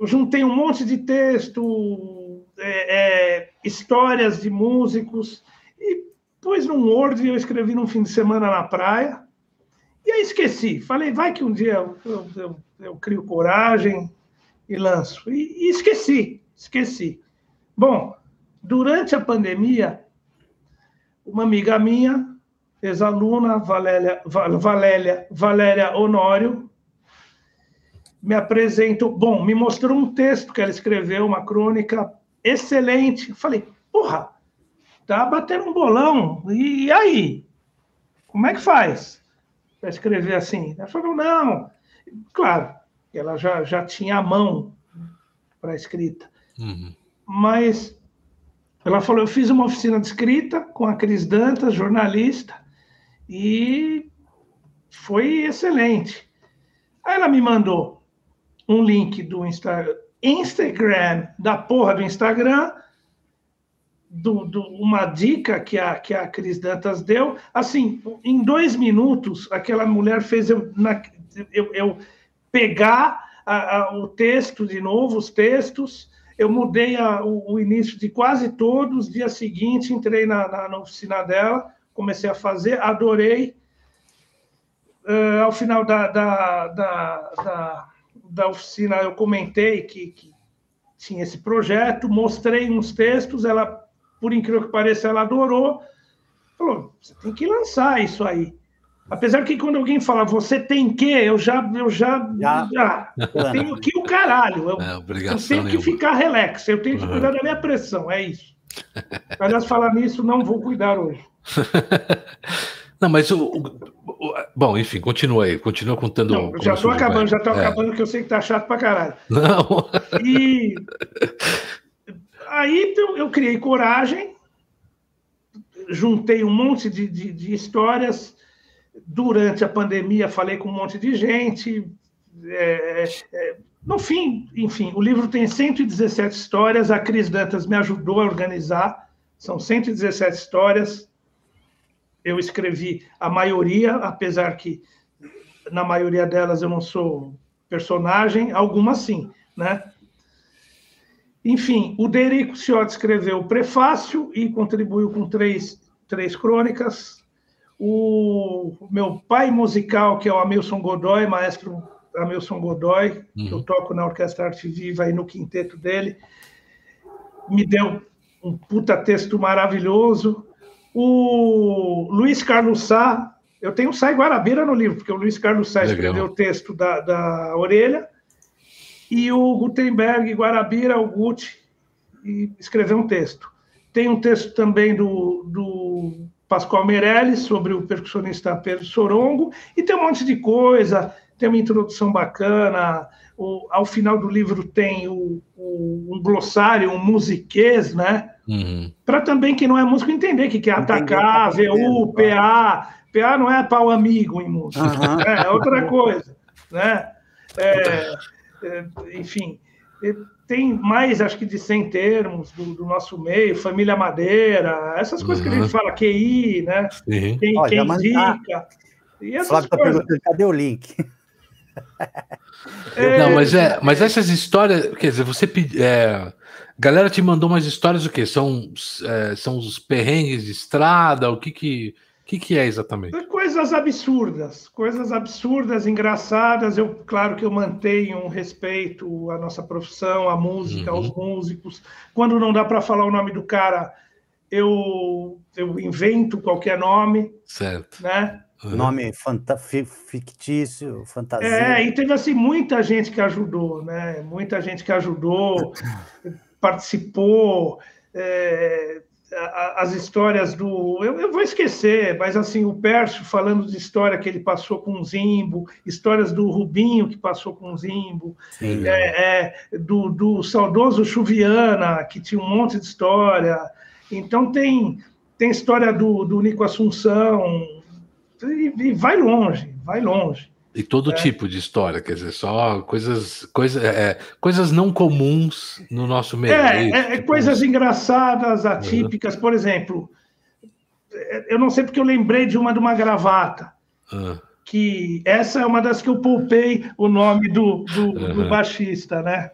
Eu juntei um monte de texto, é, é, histórias de músicos, e pus num Word e eu escrevi num fim de semana na praia. E aí esqueci. Falei, vai que um dia eu, eu, eu, eu crio coragem e lanço. E, e esqueci, esqueci. Bom, durante a pandemia, uma amiga minha ex-aluna Valéria, Valéria, Valéria Honório, me apresentou, bom, me mostrou um texto que ela escreveu, uma crônica excelente. falei, porra, tá batendo um bolão, e, aí? Como é que faz para escrever assim? Ela falou, não, claro, ela já, já tinha a mão para a escrita, uhum. mas ela falou, eu fiz uma oficina de escrita com a Cris Dantas, jornalista, e foi excelente. Aí ela me mandou um link do Insta Instagram, da porra do Instagram, do, do, uma dica que a, que a Cris Dantas deu. Assim, em dois minutos, aquela mulher fez eu, na, eu, eu pegar a, a, o texto de novo, os textos. Eu mudei o, o, início de quase todos. Dia seguinte, entrei na, na, na oficina dela comecei a fazer, adorei. Uh, ao final da, da, da, da, da oficina, eu comentei que, que, tinha esse projeto, mostrei uns textos, ela, por incrível que pareça, ela adorou. Falou, você tem que lançar isso aí. Apesar que quando alguém fala você tem que, eu já, eu já, já, já tenho que o caralho. Eu, é, eu tenho que ficar relax, eu tenho que cuidar uhum. da minha pressão, é isso. Aliás, falar nisso, não vou cuidar hoje. [laughs] Não, mas o, o, o, Bom, enfim, continua aí, continua contando. Não, já estou acabando, já estou é. acabando, que eu sei que tá chato pra caralho. Não. E [laughs] aí eu, eu criei coragem, juntei um monte de, de, de, histórias. Durante a pandemia, falei com um monte de gente. É, é, no fim, enfim, o livro tem 117 histórias. A Cris Dantas me ajudou a organizar. São 117 histórias eu escrevi a maioria, apesar que na maioria delas eu não sou personagem, algumas sim, né? Enfim, o Derico Ciotti escreveu o prefácio e contribuiu com três, três crônicas. O meu pai musical, que é o Amilson Godoy, maestro Amilson Godoy, uhum. que eu toco na Orquestra Arte Viva e no quinteto dele, me deu um puta texto maravilhoso. O Luiz Carlos Sá, eu tenho Sá e Guarabira no livro, porque o Luiz Carlos Sá Legal. escreveu o texto da, da orelha, e o Gutenberg Guarabira, o Guti, escreveu um texto. Tem um texto também do, do Pascoal Meirelles sobre o percussionista Pedro Sorongo, e tem um monte de coisa, tem uma introdução bacana, o, ao final do livro tem o, o, um glossário, um musiquês, né? Uhum. Para também quem não é músico entender que, que é atacar, tá VU, PA. PA não é pau amigo em música, uhum. né? é outra coisa. Né? É, é, enfim, tem mais, acho que, de 100 termos do, do nosso meio, família madeira, essas coisas uhum. que a gente fala, QI, né? Sim. Quem, Olha, quem indica. E essas tá coisas. Cadê o link? [laughs] É... Não, mas é, mas essas histórias, quer dizer, você é, galera te mandou umas histórias o quê? São é, são os perrengues de estrada, o que que que, que é exatamente? Coisas absurdas, coisas absurdas, engraçadas. Eu, claro que eu mantenho um respeito à nossa profissão, à música, uhum. aos músicos. Quando não dá para falar o nome do cara, eu, eu invento qualquer nome. Certo. Né? Uhum. Nome fictício, fantasia. É, e teve assim muita gente que ajudou, né? Muita gente que ajudou, [laughs] participou. É, as histórias do. Eu, eu, vou esquecer, mas assim, o Pércio falando de história que ele passou com o Zimbo, histórias do Rubinho que passou com o Zimbo, é, é, do, do saudoso Chuviana, que tinha um monte de história. Então tem, tem história do, do Nico Assunção, e, e vai longe, vai longe. E todo é. tipo de história, quer dizer, só coisas, coisa, é, é coisas não comuns no nosso meio. É, é, é tipo... coisas engraçadas, atípicas. Uhum. Por exemplo, eu não sei porque eu lembrei de uma de uma gravata. Uhum. Que essa é uma das que eu poupei o nome do, do, uhum. do baixista, né?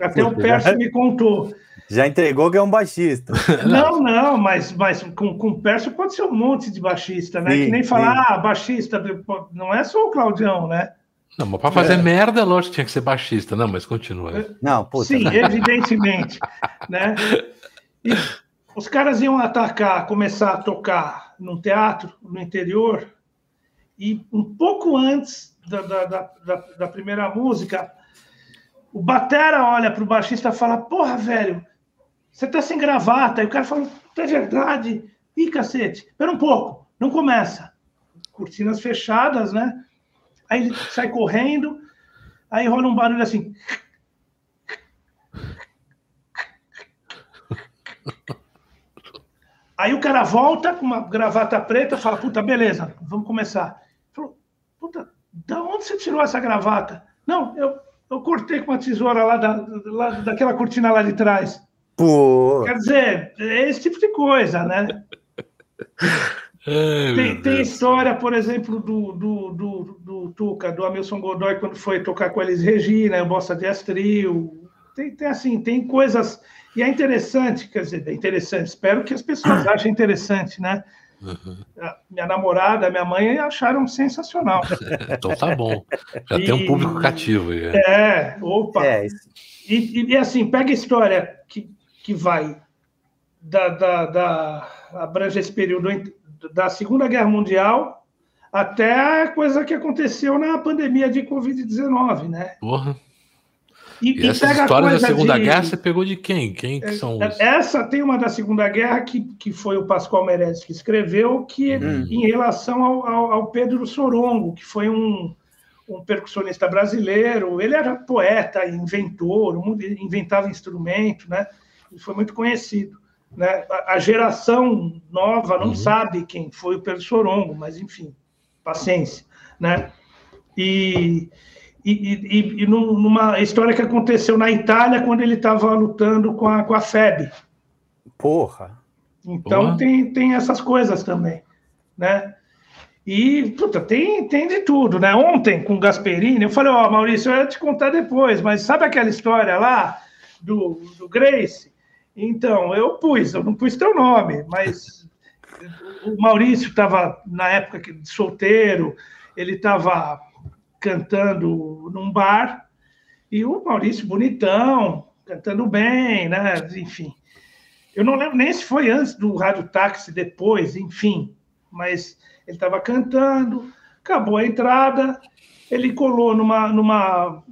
Até o Perso me contou. Já entregou que é um baixista. [laughs] Não, não, mas, mas com, com Perso pode ser um monte de baixista, né? Sim, que nem falar, sim. ah, baixista, não é só o Claudião, né? Não, mas para fazer é. merda, lógico que tinha que ser baixista. Não, mas continua. Não, puta. Sim, evidentemente. né? E os caras iam atacar, começar a tocar num teatro no interior, e um pouco antes da, da, da, da primeira música, o Batera olha para o baixista e fala: Porra, velho, você tá sem gravata. E o cara fala, é verdade. Ih, cacete, espera um pouco, não começa. Cortinas fechadas, né? Aí ele sai correndo, aí rola um barulho assim. Aí o cara volta com uma gravata preta fala, puta, beleza, vamos começar. Falou, puta, da onde você tirou essa gravata? Não, eu, eu cortei com uma tesoura lá, da, lá daquela cortina lá de trás. Pô. Quer dizer, é esse tipo de coisa, né? [laughs] Ai, tem, tem história, por exemplo, do, do, do, do, Tuca, do Hamilton Godoy, quando foi tocar com eles Regina, o Bossa de Trio. Tem, tem, assim, tem coisas. E é interessante, quer dizer, é interessante, espero que as pessoas achem interessante, né? Uhum. Minha namorada, minha mãe acharam sensacional. [laughs] então tá bom. Já e, tem um público cativo aí. É, é opa. É, e, e, assim, pega a história que que vai da, da, da abrange esse período da Segunda Guerra Mundial até a coisa que aconteceu na pandemia de Covid-19, né? Porra. E, e, e essas histórias da Segunda de... Guerra você pegou de quem? Quem que são os... Essa tem uma da Segunda Guerra que, que foi o Pascoal Meirelles que escreveu, que hum. em relação ao, ao, ao, Pedro Sorongo, que foi um, um percussionista brasileiro. Ele era poeta, inventor, inventava instrumento, né? Foi muito conhecido. Né? A, a geração nova não uhum. sabe quem foi o Pedro Sorongo, mas enfim, paciência, né? E, e, e, e numa história que aconteceu na Itália quando ele estava lutando com a, com a FEB. Porra! Então Porra. Tem, tem essas coisas também, né? E, puta, tem, tem de tudo, né? Ontem, com o Gasperini, eu falei, ó, oh, Maurício, eu ia te contar depois, mas sabe aquela história lá do, do Grace? Então, eu pus, eu não pus teu nome, mas o Maurício estava, na época de solteiro, ele estava cantando num bar, e o Maurício bonitão, cantando bem, né? Enfim. Eu não lembro nem se foi antes do Rádio Táxi, depois, enfim, mas ele estava cantando, acabou a entrada, ele colou numa, numa,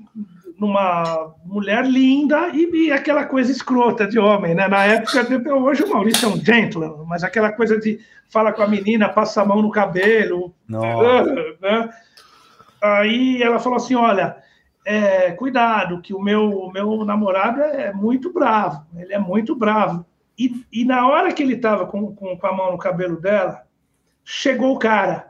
numa mulher linda e, e, aquela coisa escrota de homem, né? Na época, hoje o Maurício é um gentleman, mas aquela coisa de fala com a menina, passa a mão no cabelo. [laughs] Né? Aí ela falou assim: olha, é, cuidado, que o meu, o meu namorado é muito bravo, ele é muito bravo. E, e na hora que ele estava com, com, com a mão no cabelo dela, chegou o cara.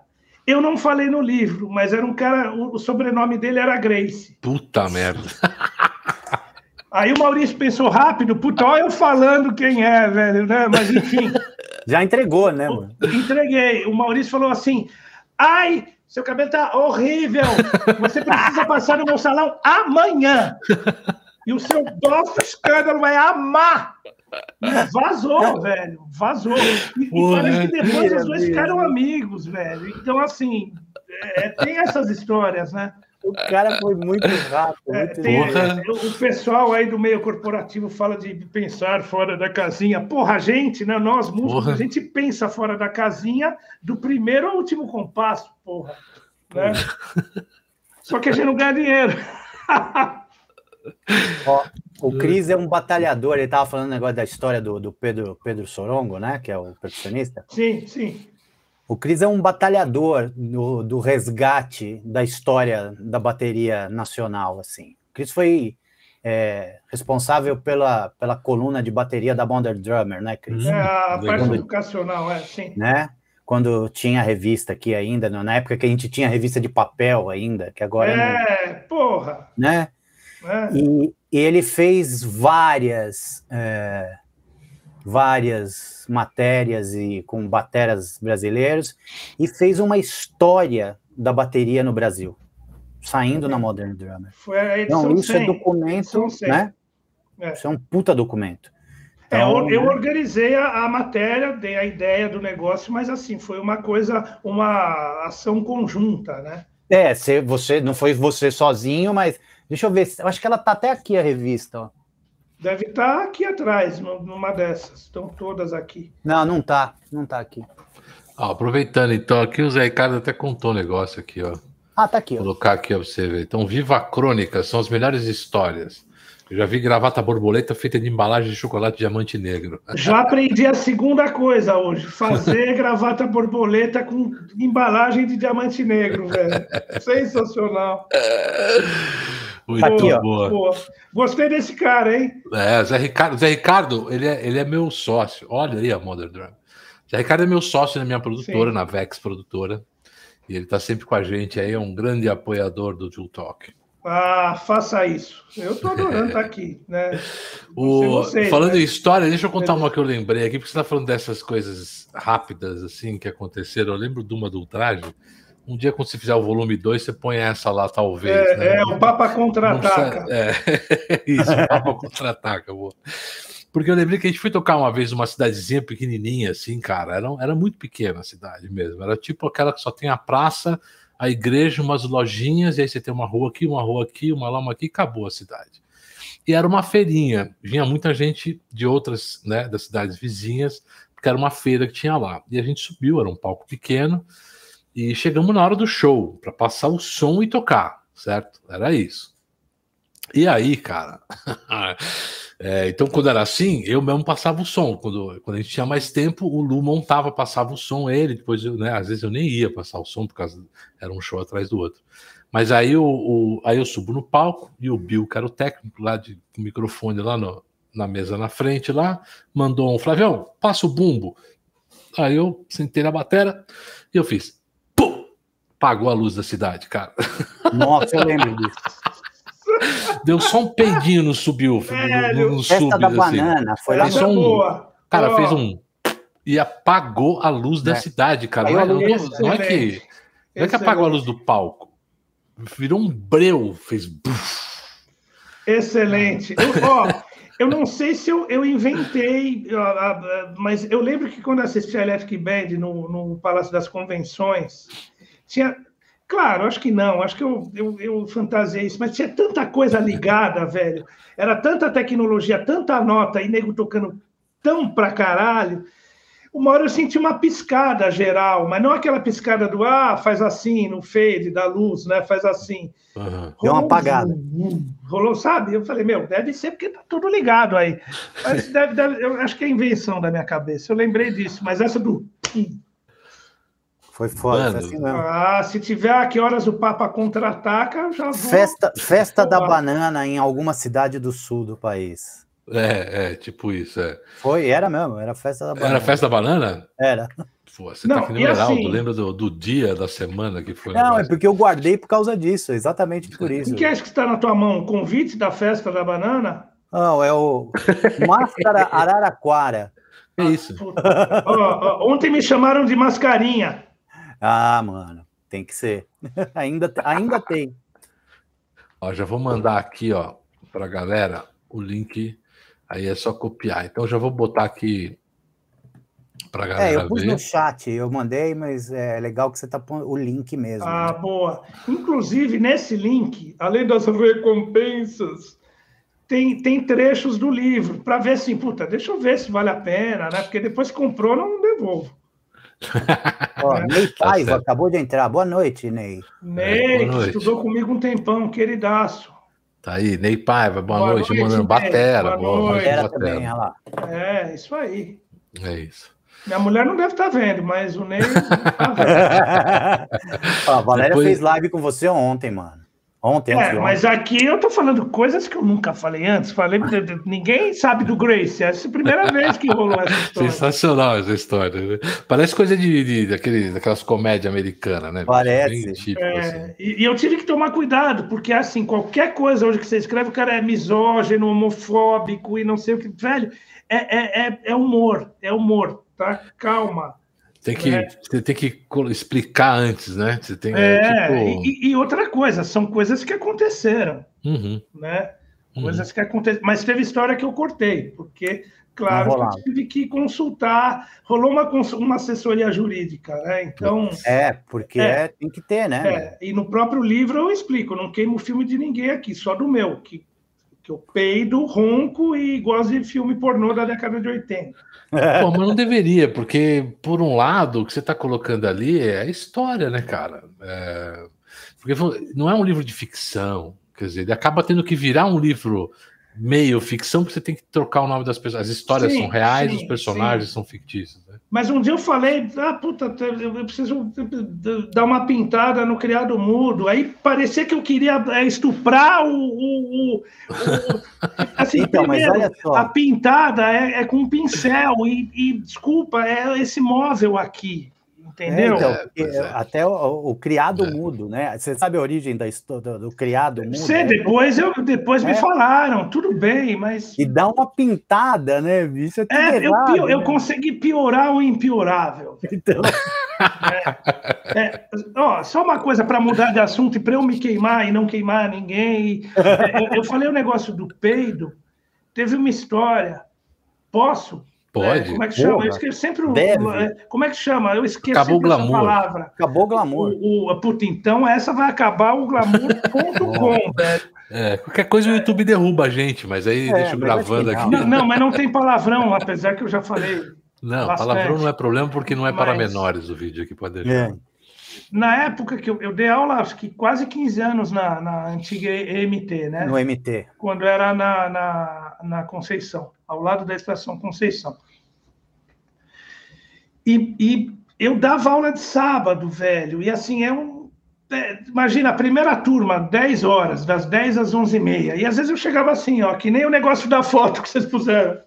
Eu não falei no livro, mas era um cara, o sobrenome dele era Grace. Puta merda. [laughs] Aí o Maurício pensou rápido, puta, olha eu falando quem é, velho, né? Mas enfim. [laughs] Já entregou, né, mano? Entreguei. O Maurício falou assim: ai, seu cabelo tá horrível. Você precisa passar no meu salão amanhã. E o seu doce escândalo vai amar Vazou, velho. Vazou. E, e parece que depois os dois ficaram amigos, velho. Então, assim, é, tem essas histórias, né? O cara foi muito rápido. É, tem, o pessoal aí do meio corporativo fala de pensar fora da casinha. Porra, a gente, né? Nós músicos, porra. a gente pensa fora da casinha do primeiro ao último compasso, porra. Né? Só que a gente não ganha dinheiro. [laughs] Ó, o [laughs] Cris é um batalhador, ele estava falando um negócio da história do, do Pedro, Pedro Sorongo, né? Que é o percussionista. Sim, sim. O Cris é um batalhador do, do resgate da história da bateria nacional, assim. O Cris foi é, responsável pela, pela coluna de bateria da Modern Drummer, né, Cris? É, a parte Quando, educacional, é, sim. Né? Quando tinha revista aqui ainda, na época que a gente tinha revista de papel ainda, que agora... É, não, porra! Né? É. E, e, ele fez várias, é, várias matérias e com bateras brasileiros e fez uma história da bateria no Brasil, saindo na Modern Drummer. Edição então, isso 100, é documento, né? É. Isso é um puta documento. Então, é, eu, eu, né? organizei a, a, matéria, dei a ideia do negócio, mas assim, foi uma coisa, uma ação conjunta, né? É, você não foi você sozinho, mas Deixa eu ver, eu acho que ela tá até aqui a revista, ó. Deve estar tá aqui atrás, numa dessas. Estão todas aqui. Não, não tá. Não tá aqui. Ah, aproveitando, então, aqui o Zé Ricardo até contou um negócio aqui, ó. Ah, tá aqui. Vou colocar aqui pra você ver. Então, Viva a Crônica, são as melhores histórias. Eu já vi gravata borboleta feita de embalagem de chocolate diamante negro. [laughs] Já aprendi a segunda coisa hoje: fazer [laughs] gravata borboleta com embalagem de diamante negro, velho. [laughs] Sensacional. Muito aqui, boa. boa. Gostei desse cara, hein? É, Zé Ricardo, Zé Ricardo ele, é, ele é meu sócio. Olha aí a Modern Drum. Zé Ricardo é meu sócio na minha produtora, Sim. na Vex Produtora. E ele está sempre com a gente aí, é um grande apoiador do Talk. Ah, faça isso. Eu estou adorando estar aqui, [laughs] né? O... falando né? em história, deixa eu contar uma que eu lembrei aqui, porque você está falando dessas coisas rápidas assim que aconteceram. Eu lembro de uma do ultraje um dia, quando você fizer o volume 2, você põe essa lá, talvez. É, né? é o Papa Contra-Ataca. É, [laughs] isso, o Papa Contra-Ataca. Porque eu lembrei que a gente foi tocar uma vez numa cidadezinha pequenininha, assim, cara. Era, era muito pequena a cidade mesmo. Era tipo aquela que só tem a praça, a igreja, umas lojinhas, e aí você tem uma rua aqui, uma rua aqui, uma lá, uma aqui, e acabou a cidade. E era uma feirinha. Vinha muita gente de outras, né, das cidades vizinhas, porque era uma feira que tinha lá. E a gente subiu, era um palco pequeno. E chegamos na hora do show, para passar o som e tocar, certo? Era isso. E aí, cara. [laughs] é, então, quando era assim, eu mesmo passava o som. Quando, quando a gente tinha mais tempo, o Lu montava, passava o som, ele. Depois, eu, né, às vezes eu nem ia passar o som, porque era um show atrás do outro. Mas aí, o, o, aí eu subo no palco e o Bill, que era o técnico lá de microfone lá no, na mesa na frente, lá, mandou um Flavião, passa o bumbo. Aí eu sentei na bateria e eu fiz. Pum! Pagou a luz da cidade, cara. Nossa, eu lembro disso. Deu só um peidinho no subiu. No, no Festa da assim. banana. Foi lá no... um, Cara, fez um. E apagou a luz da é. cidade, cara. Não é, não, não é que. Não é que apagou a luz do palco. Virou um breu, fez. Excelente. Eu, ó, eu não sei se eu, eu inventei, mas eu lembro que quando assisti a Electric Band no, no Palácio das Convenções, tinha. Claro, acho que não, acho que eu, eu, eu fantasiei isso, mas tinha tanta coisa ligada, velho. Era tanta tecnologia, tanta nota e nego tocando tão pra caralho uma hora eu senti uma piscada geral, mas não aquela piscada do ah, faz assim, no fade da luz, né? Faz assim. Uhum. Deu uma apagada. Rolou, sabe? Eu falei, meu, deve ser porque tá tudo ligado aí. [laughs] Mas deve, deve, eu acho que é invenção da minha cabeça. Eu lembrei disso, mas essa do. Foi foda, foi assim mesmo. Ah, se tiver a que horas o Papa contra-ataca, já vou. Festa, festa da banana em alguma cidade do sul do país. É, é, tipo isso, é. Foi, era mesmo, era festa da banana. Era festa da banana? Era. Pô, você tá não, tá que nem o Heraldo, assim... lembra do, do, dia da semana que foi? Não, é porque eu guardei por causa disso, exatamente por isso. O que é que está na tua mão? O convite da festa da banana? Não, é o Máscara Araraquara. É isso. ontem me chamaram de mascarinha. Ah, mano, tem que ser. [laughs] ainda, ainda tem. Ó, já vou mandar aqui, ó, pra galera o link Aí é só copiar. Então já vou botar aqui para galera É, eu pus ver. no chat, eu mandei, mas é legal que você tá pondo o link mesmo. Ah, né? boa. Inclusive, nesse link, além das [laughs] recompensas, tem, tem trechos do livro, para ver assim, puta, deixa eu ver se vale a pena, né? Porque depois que comprou, não devolvo. Ó, Ney tá Paiva tá acabou de entrar. Boa noite, Ney. Ney, é, que estudou comigo um tempão, queridaço. Tá aí, Ney Paiva, boa, boa noite, noite, mandando batera. Boa, boa noite. Batera também, olha lá. É, isso aí. É isso. Minha mulher não deve estar tá vendo, mas o Ney. [laughs] Tá a Valéria Depois... fez live com você ontem, mano. Ontem, é, mas aqui eu tô falando coisas que eu nunca falei antes. Falei, [laughs] ninguém sabe do Grace. Essa é a primeira vez que rolou essa história. Sensacional essa história. Né? Parece coisa de, de, daquele, daquelas comédias americanas, né? Parece. Típico, é, assim. e, e, eu tive que tomar cuidado, porque assim, qualquer coisa hoje que você escreve, o cara é misógino, homofóbico e não sei o que. Velho, é, é, é, é humor, é humor, tá? Calma. Tem que, é. Você tem que explicar antes, né? Você tem, é, tipo... e, e, outra coisa, são coisas que aconteceram, uhum. né? Uhum. Coisas uhum. que aconteceram. Mas teve história que eu cortei, porque, claro, que eu tive que consultar, rolou uma, uma assessoria jurídica, né? Então. É, porque é, é tem que ter, né? É, e no próprio livro eu explico, não queimo filme de ninguém aqui, só do meu, que, que eu peido, ronco e gosto de filme pornô da década de 80. Pô, mas não deveria, porque, por um lado, o que você está colocando ali é a história, né, cara? É... Porque não é um livro de ficção, quer dizer, ele acaba tendo que virar um livro meio ficção, porque você tem que trocar o nome das pessoas. As histórias sim, são reais, sim, os personagens sim. são fictícios. Né? Mas um dia eu falei, ah, puta, eu preciso dar uma pintada no criado mudo. Aí parecia que eu queria é, estuprar o. o, o, o assim, [laughs] então, primeiro, a pintada é, é com um pincel, e, e desculpa, é esse móvel aqui. Entendeu? É, então, é. Até o, o criado é. mudo, né? Você sabe a origem da história do, criado mudo? Sei, depois, eu, depois me é. falaram, tudo bem, mas. E dá uma pintada, né, bicho? É, eu, errado, eu né? consegui piorar o impiorável. [laughs] Então. É, ó, só uma coisa para mudar de assunto e para eu me queimar e não queimar ninguém. eu, eu falei o negócio do peido, teve uma história. Posso? Pode. É, como é que chama? Porra. Eu esqueço sempre o. Deve. Como é que chama? Eu esqueço Acabou o glamour. palavra. Acabou o glamour. O, o, puta, então essa vai acabar o glamour.com, [laughs] velho. É, qualquer coisa o YouTube derruba a gente, mas aí é, deixa eu gravando aqui. Não, não, mas não tem palavrão, apesar que eu já falei. Não, bastante. palavrão não é problema porque não é mas... para menores o vídeo aqui, pode deixar. É. na época que eu, eu, dei aula, acho que quase 15 anos na, na antiga EMT, né? No MT. Quando era na, na, na Conceição, ao lado da estação Conceição. E, e eu dava aula de sábado, velho, e assim, é um. É, imagina, a primeira turma, 10 horas, das 10 às 11 e meia. E às vezes eu chegava assim, ó, que nem o negócio da foto que vocês puseram.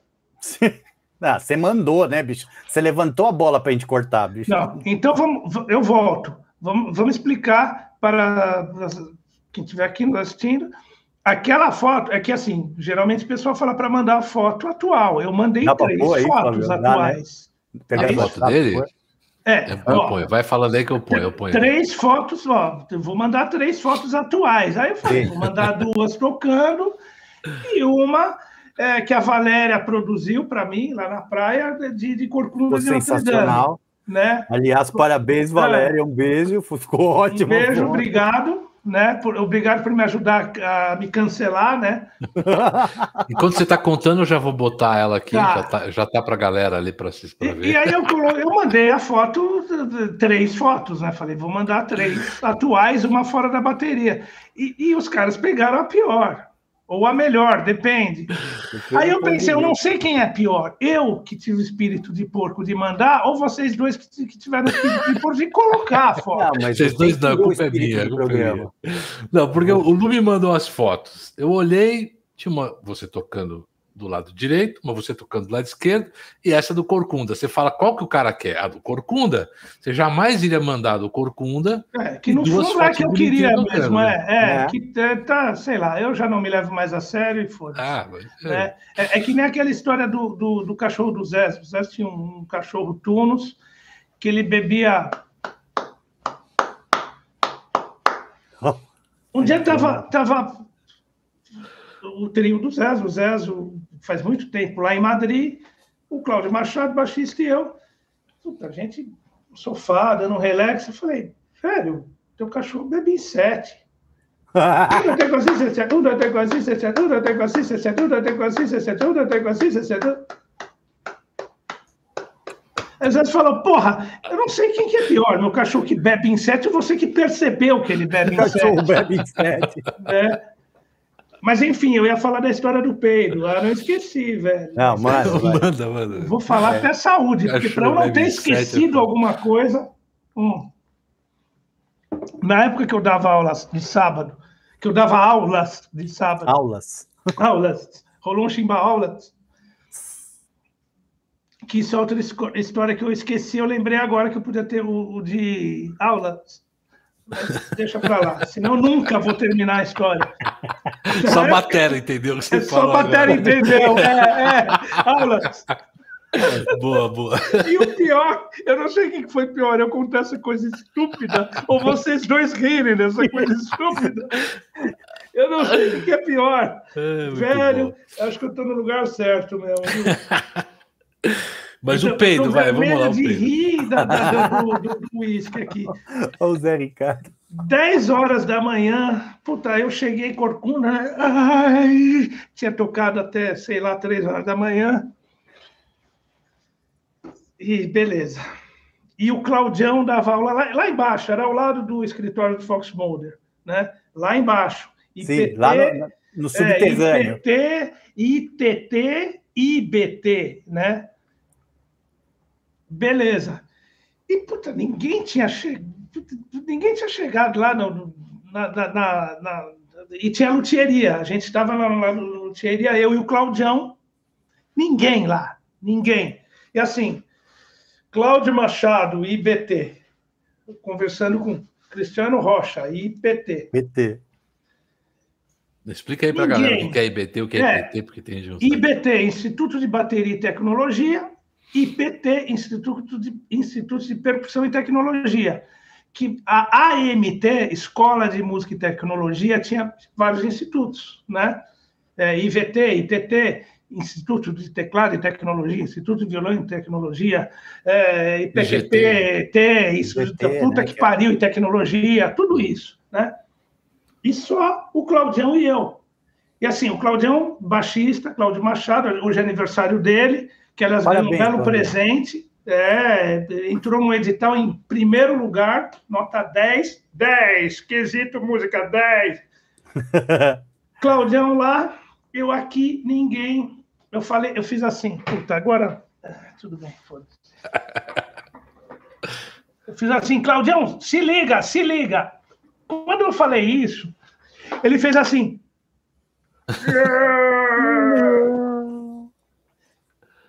Ah, você mandou, né, bicho? Você levantou a bola para a gente cortar, bicho. Não, então vamos, eu volto. Vamos, vamos explicar para quem estiver aqui nos assistindo. Aquela foto, é que assim, geralmente o pessoal fala para mandar a foto atual. Eu mandei Dá três aí, fotos Flávio, atuais. Dá, né? Pegar a foto dele? É, eu ó, ponho. Vai falando aí que eu ponho, eu ponho. Três fotos, ó. Eu vou mandar três fotos atuais. Aí eu falei, Sim. vou mandar duas tocando e uma é, que a Valéria produziu para mim lá na praia de, de Corcunda de Sensacional. Né? Aliás, parabéns, é. Valéria. Um beijo, ficou ótimo. Um beijo, [laughs] obrigado. Né, por, obrigado por me ajudar a me cancelar, né? [laughs] Enquanto você está contando, eu já vou botar ela aqui, tá. já tá, já tá para a galera ali para ver. E, e, aí eu, eu mandei a foto, três fotos, né? Falei, vou mandar três [laughs] atuais, uma fora da bateria. E, e os caras pegaram a pior. Ou a melhor, depende. [laughs] Aí eu pensei, eu não sei quem é pior. Eu, que tive o espírito de porco de mandar, ou vocês dois que, que tiveram o espírito de porco de colocar a [laughs] foto. Não, mas vocês dois não, a culpa é minha. Culpa é minha. Não, porque o Lu me mandou as fotos. Eu olhei, tinha uma. Você tocando do lado direito, uma você tocando do lado esquerdo, e essa do Corcunda. Você fala qual que o cara quer? A do Corcunda. Você jamais iria mandar do Corcunda. É, que no fundo é que eu queria mesmo, é, é, é, que é, tá, sei lá, eu já não me levo mais a sério e foda ah, é. é. É, é. que nem aquela história do, do, do cachorro do Zé. O Zé tinha um, um cachorro Tunos que ele bebia. [laughs] Um dia tava, tava o trio do Zezo, o Zezo faz muito tempo lá em Madrid, o Cláudio Machado, baixista e eu, puta, a gente no sofá, dando um relax, eu falei, velho, teu cachorro bebe em sete. Así, se siente, uno tengo así, se siente, uno tengo así, se siente, uno tengo así, se siente, uno tengo así, se siente. Às vezes fala, porra, eu não sei quem que é pior, meu cachorro que bebe em sete ou você que percebeu que ele bebe em sete. O cachorro bebe em sete. [laughs] É. Mas enfim, eu ia falar da história do peido. Ah, não esqueci, velho. Não, manda, manda, manda. Vou falar é. até saúde, porque para eu não ter esquecido alguma coisa. Hum. Na época que eu dava aulas de sábado, que eu dava aulas de sábado. Aulas. Aulas. Rolou um chimba aulas. Que isso é outra história que eu esqueci, eu lembrei agora que eu podia ter o, o de aulas deixa para lá, senão nunca vou terminar a história. [laughs] Só matéria, entendeu? Você é só matéria, entendeu? [laughs] É, é. Aulas. Boa, boa. E o pior, eu não sei o que foi pior, eu contar essa coisa estúpida, ou vocês dois rirem dessa coisa estúpida. Eu não sei o que é pior. É, Velho, bom. acho que eu estou no lugar certo mesmo. [laughs] Mas o peido, vai, vamos lá. de rir da, da, do uísque aqui. Olha o Zé Ricardo. 10 horas da manhã, puta, eu cheguei em Corcunda, né? ai, tinha tocado até, sei lá, 3 horas da manhã. E beleza. E o Claudião dava aula lá, lá embaixo, era ao lado do escritório do Fox Mulder, né? Lá embaixo. IPT, Sim, lá no, no subterrâneo. É, IPT, ITT, IBT, né? Beleza. E, puta, ninguém tinha, che... ninguém tinha chegado lá no, na, na, na, E tinha luthieria. A gente estava lá na luthieria, eu e o Claudião. Ninguém lá. Ninguém. E assim, Cláudio Machado, IBT, conversando com Cristiano Rocha, IPT. PT. Explica aí para a galera o que é IBT, o que é, é IPT, porque tem junto. IBT, Instituto de Bateria e Tecnologia, IPT, Instituto de, Instituto de Percussão e Tecnologia, que a AMT, Escola de Música e Tecnologia, tinha vários institutos, né? É, IVT, ITT, Instituto de Teclado e Tecnologia, Instituto de Violão e Tecnologia, é, IPTT, Instituto puta né, que pariu e tecnologia, tudo isso, né? E só o Claudião e eu. E assim, o Claudião, baixista, Cláudio Machado, hoje é aniversário dele, que elas ganham um belo presente, É, entrou no edital em primeiro lugar, nota 10, 10, quesito música 10. [laughs] Claudião lá, eu aqui, ninguém. Eu falei, eu fiz assim, puta, agora. Tudo bem, foda-se. [laughs] Eu fiz assim, Claudião, se liga, se liga. Quando eu falei isso, ele fez assim. [laughs]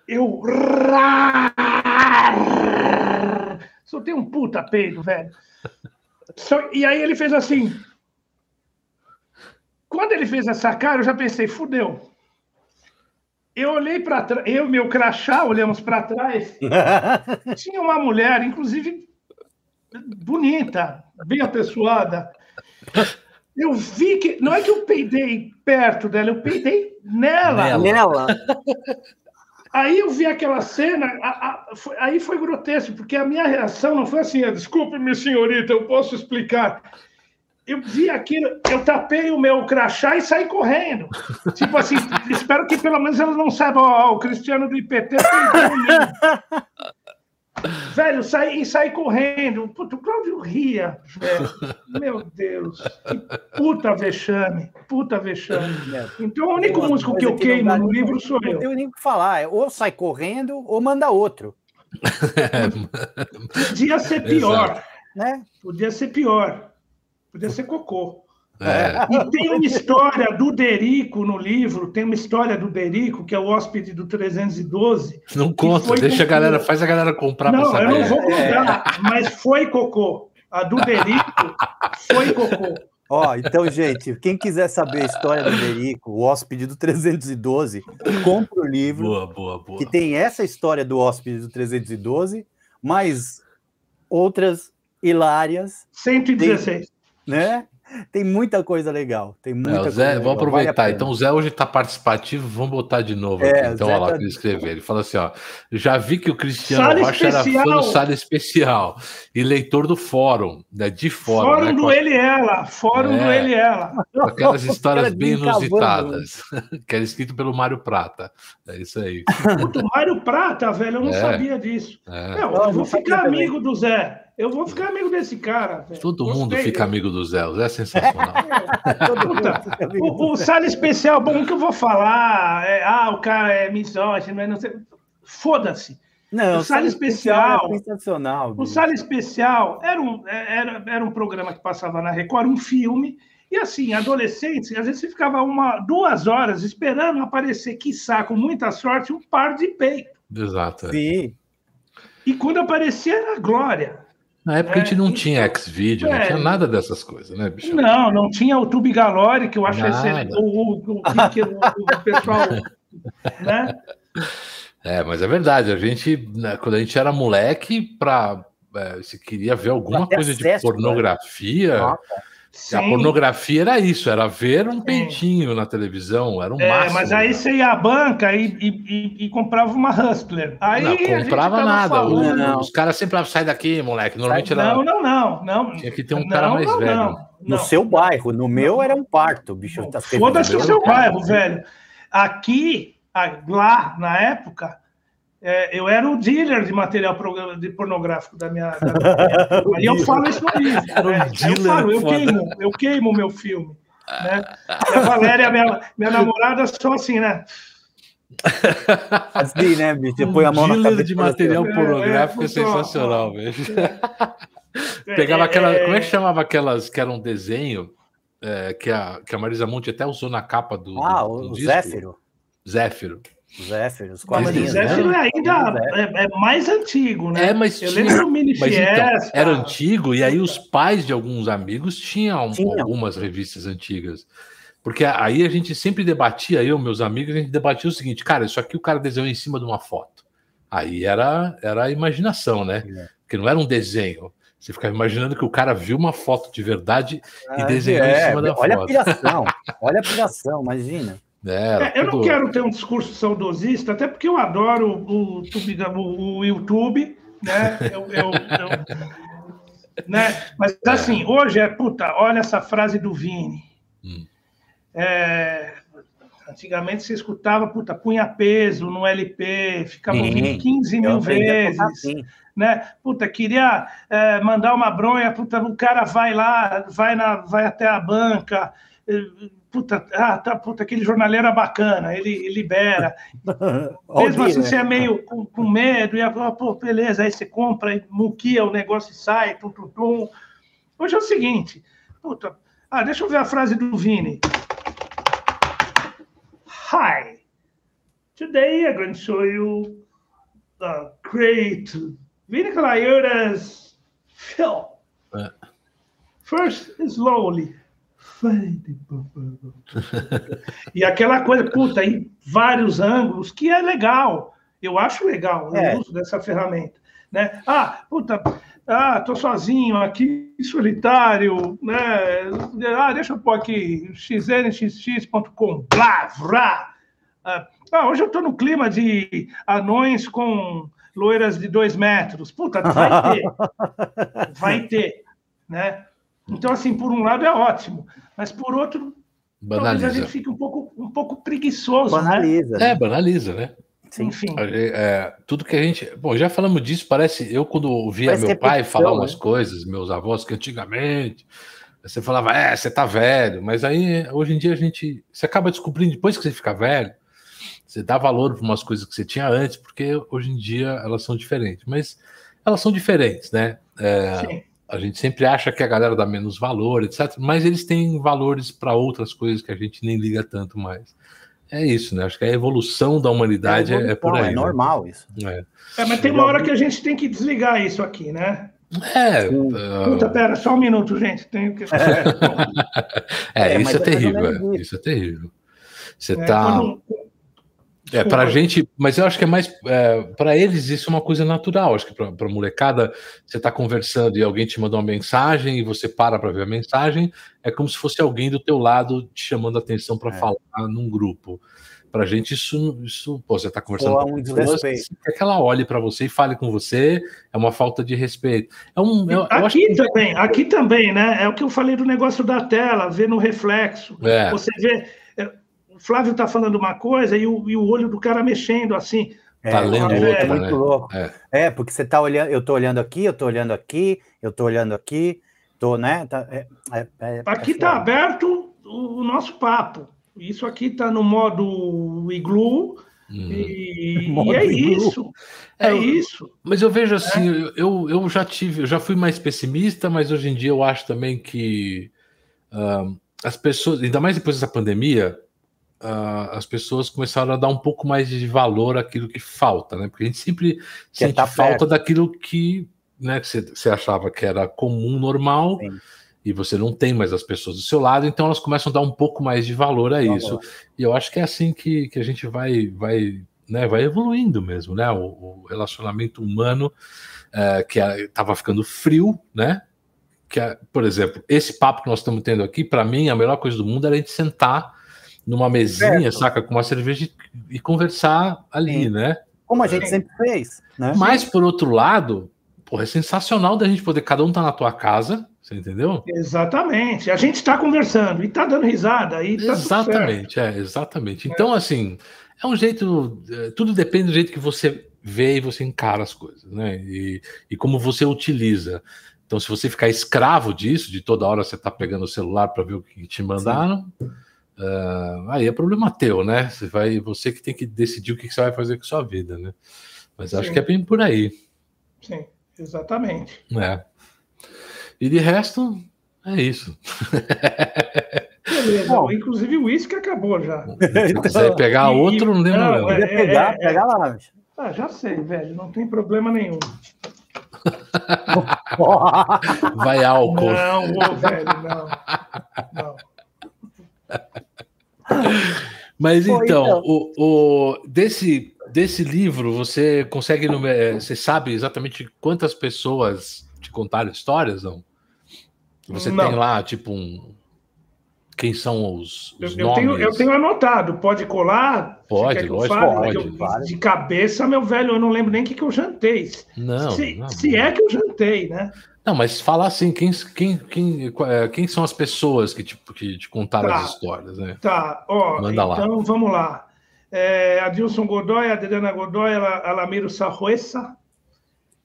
Eu. Soltei um puta peido, velho. E aí ele fez assim. Quando ele fez essa cara, eu já pensei, fudeu. Eu olhei para trás, eu e meu crachá olhamos para trás. [laughs] tinha uma mulher, inclusive bonita, bem apessoada. Eu vi que. Não é que eu peidei perto dela, eu peidei nela. Nela. [laughs] Aí eu vi aquela cena, a, a, foi, aí foi grotesco, porque a minha reação não foi assim, desculpe-me, senhorita, eu posso explicar eu vi aquilo, eu tapei o meu crachá e saí correndo. Tipo assim, [laughs] espero que pelo menos ela não saiba, ó, o Cristiano do IPT [laughs] Velho, saí, e saí correndo. Puta, o Cláudio ria, velho. [laughs] Meu Deus. Que puta vexame. Puta vexame. Então, o único músico que eu queimo no livro sou eu. Não tenho nem o que falar. É ou sai correndo ou manda outro. Podia ser pior. Né? Podia ser pior. Podia ser cocô. É. E tem uma história do Derico no livro, tem uma história do Derico, que é o hóspede do 312. Não conta, deixa a galera, faz a galera comprar Não, eu não vou contar, é. mas foi cocô. A do Derico foi cocô. Ó, então, gente, quem quiser saber a história do Derico, o hóspede do 312, compra o livro. Boa, boa, boa. Que tem essa história do hóspede do 312, mais outras hilárias. 116. Tem né? Tem muita coisa legal. Tem muita é, Zé, vamos aproveitar. Vale então, o Zé hoje está participativo, vamos botar de novo. É, Então, olha lá tá... que ele escreveu. Ele fala assim: ó, já vi que o Cristiano Sala Rocha especial. era fã do Sala Especial e leitor do fórum, né, de fórum. Fórum né, do ele e ela, fórum é, do ele e ela. Aquelas histórias [laughs] bem inusitadas, [laughs] que era escrito pelo Mário Prata. É isso aí. Puta, Mário Prata, velho, eu não é. sabia disso. É. eu, eu vou ficar amigo do Zé. Eu vou ficar amigo desse cara. Véio. Todo Gostei. mundo fica amigo do Zé, o Zé é sensacional. [laughs] É, o, o sala especial, bom, que eu vou falar, é, ah, o cara é misógino, mas não sei. Foda-se. Não, o Sala Especial. É sensacional. O Sala Especial era um, é, era, era um programa que passava na Record, um filme. E assim, adolescentes, às vezes você ficava uma, duas horas esperando aparecer, quiçá, com muita sorte, um par de peito. Exato. É. Sim. E quando aparecia era glória. Na época é, a gente não então, tinha X-Video, é, não tinha nada dessas coisas, né, bicho? Não, não tinha o Tube Galore, que eu acho excelente. O, o, o, o, pessoal. [laughs] né? É, mas é verdade, a gente, né, quando a gente era moleque, pra, é, se queria ver alguma coisa acesso, de pornografia. Né? Sim. A pornografia era isso, era ver um peitinho na televisão, era um é, máximo. Mas aí você ia à banca e, e, e comprava uma Hustler. Aí não comprava nada. O, os caras sempre falavam, sai daqui, moleque. Normalmente era. Não, não, não. não. Tinha que ter um não, cara mais não, velho. Não, no seu bairro, no meu era um parto, bicho. Foda-se o seu bairro, velho. Aqui, lá na época, é, eu era o dealer de material de pornográfico da minha. Da [laughs] minha e eu falo isso no livro. Né? Eu falo, eu queimo, eu queimo meu filme. Né? E a Valéria, minha, minha namorada, só assim, né? Assim, né, bicho? Você põe a mão na cabeça. de material assim, pornográfico é, é, é sensacional, velho. [laughs] Pegava aquela. Como é que chamava aquelas que eram um desenho? É, que, a, que a Marisa Monte até usou na capa do. Ah, do, do o disco. Zéfiro. Zéfiro. Zéfiro, os quadrinhos. Mas o Zéfiro né? ainda é, é, mais antigo, né? É, mas eu tinha, lembro do Mini mas então, Era antigo, e aí os pais de alguns amigos tinham Tinha. algumas revistas antigas. Porque aí a gente sempre debatia, eu, meus amigos, a gente debatia o seguinte, cara, isso aqui o cara desenhou em cima de uma foto. Aí era, era a imaginação, né? É. Porque não era um desenho. Você ficava imaginando que o cara viu uma foto de verdade ah, e desenhou é, em cima da olha foto. Olha a piração, [laughs] olha a piração, imagina. É, eu tudo... não quero ter um discurso saudosista, até porque eu adoro o, o, o YouTube, né? Eu, eu, né? Mas assim, hoje é puta, olha essa frase do Vini. Hum. É, Antigamente você escutava, puta, punha peso no LP, ficava ouvindo 15 mil vezes. Assim. Né? Puta, queria é, mandar uma bronha, puta, o cara vai lá, vai, na, vai até a banca, puta, ah, tá, puta, aquele jornaleiro é bacana, ele, libera. [laughs] Mesmo assim, né? você é meio com, com medo, e a, pô, beleza, aí você compra, e muquia o negócio e sai, tum, tum, tum. Hoje é o seguinte, puta, ah, deixa eu ver a frase do Vini. Hi, today I'm going to show you the great Vini Calaiora's film. É. First, slowly. E aquela coisa, puta, em vários ângulos, que é legal. Eu acho legal é. o uso dessa ferramenta. Né? Ah, puta, ah, tô sozinho aqui, solitário, né? Ah, deixa eu pôr aqui, xnxx.com, blá, vrá. Ah, hoje eu tô no clima de anões com loiras de dois metros. Puta, vai ter. [laughs] Vai ter, né? Então, assim, por um lado é ótimo, mas por outro, banaliza. talvez a gente fique um pouco, um pouco preguiçoso. Né? Banaliza. Né? É, banaliza, né? Sim. Enfim. É, tudo que a gente. Bom, já falamos disso, parece. Eu, quando ouvia parece meu pai falar né? umas coisas, meus avós, que antigamente. Você falava, é, você tá velho, mas aí hoje em dia a gente. Você acaba descobrindo, depois que você fica velho, você dá valor para umas coisas que você tinha antes, porque hoje em dia elas são diferentes. Mas elas são diferentes, né? É, Sim a gente sempre acha que a galera dá menos valor, etc. Mas eles têm valores para outras coisas que a gente nem liga tanto mais. É isso, né? Acho que a evolução da humanidade é, é por aí. É né? normal isso. É. é. mas tem uma hora que a gente tem que desligar isso aqui, né? É. Uh... Puta, pera, só um minuto, gente. Tenho que. [laughs] é, isso é, terrível. Isso é terrível. Você é, tá. Quando, é, para a gente, mas eu acho que é mais. É, para eles, isso é uma coisa natural. Acho que para a molecada, você está conversando e alguém te mandou uma mensagem e você para para ver a mensagem, é como se fosse alguém do teu lado te chamando a atenção para é. falar num grupo. Para a gente, isso, isso pô, você está conversando com um desrespeito. quer que ela olhe para você e fale com você, é uma falta de respeito. É um, eu, aqui eu também, que... aqui também, né? É o que eu falei do negócio da tela, ver no reflexo. É. Você vê o Flávio está falando uma coisa e o, e o olho do cara mexendo assim. É, tá lendo é, outra, é muito né? louco. É. é. porque você tá olhando, eu tô olhando aqui, eu tô olhando aqui, eu tô olhando aqui, tô, né? Tá, é, é, é aqui está aberto o, o, nosso papo. Isso aqui está no modo iglu. Hum. E, [laughs] e, é isso. É, isso. Mas eu vejo assim, eu, eu já tive, eu já fui mais pessimista, mas hoje em dia eu acho também que uh, as pessoas, ainda mais depois dessa pandemia, uh, as pessoas começaram a dar um pouco mais de valor àquilo que falta, né? Porque a gente sempre que sente tá falta perto. daquilo que, né, que você, achava que era comum, normal, Sim. e você não tem mais as pessoas do seu lado, então elas começam a dar um pouco mais de valor a isso. E eu acho que é assim que, que a gente vai, vai, né, vai evoluindo mesmo, né? O, o relacionamento humano uh, que estava ficando frio, né? Que, por exemplo, esse papo que nós estamos tendo aqui, para mim, a melhor coisa do mundo era a gente sentar numa mesinha, saca, com uma cerveja e, conversar ali, Sim. né? Como a gente sempre fez, né? Mas por outro lado, porra, é sensacional da gente poder cada um tá na tua casa, você entendeu? Exatamente. A gente está conversando e tá dando risada aí. Tá exatamente, é, exatamente. Então, assim, é um jeito. É, tudo depende do jeito que você vê e você encara as coisas, né? E, e como você utiliza. Então, se você ficar escravo disso, de toda hora você tá pegando o celular para ver o que te mandaram. Sim Uh, aí é problema teu, né? Você vai, você que tem que decidir o que você vai fazer com a sua vida, né? Mas Sim. acho que é bem por aí. Sim, exatamente. É. E de resto, é isso. Beleza, [laughs] Bom, inclusive o uísque acabou já. [laughs] Se quiser pegar e, outro, não lembro não. É, pegar, é, pegar lá. Ah, já sei, velho, não tem problema nenhum. [laughs] Vai álcool. Não, velho, não. Não. Mas então, então. O, o, desse, desse livro, você consegue. Eh, você sabe exatamente quantas pessoas te contaram histórias, não? Você não. tem lá, tipo, um. quem são os, os eu, nomes? Tenho, eu tenho anotado, pode colar? Pode, lógico, pode. Eu, de cabeça, meu velho, eu não lembro nem o que, que eu jantei. Não se, não, se é que eu jantei, né? Não, mas falar assim, quem, quem, quem, é, quem são as pessoas que te, que te contaram tá, as histórias, né? Tá, ó, Manda então lá. vamos lá. É, Adilson Godoy, Adriana Godoy, Alamiro Sarruessa.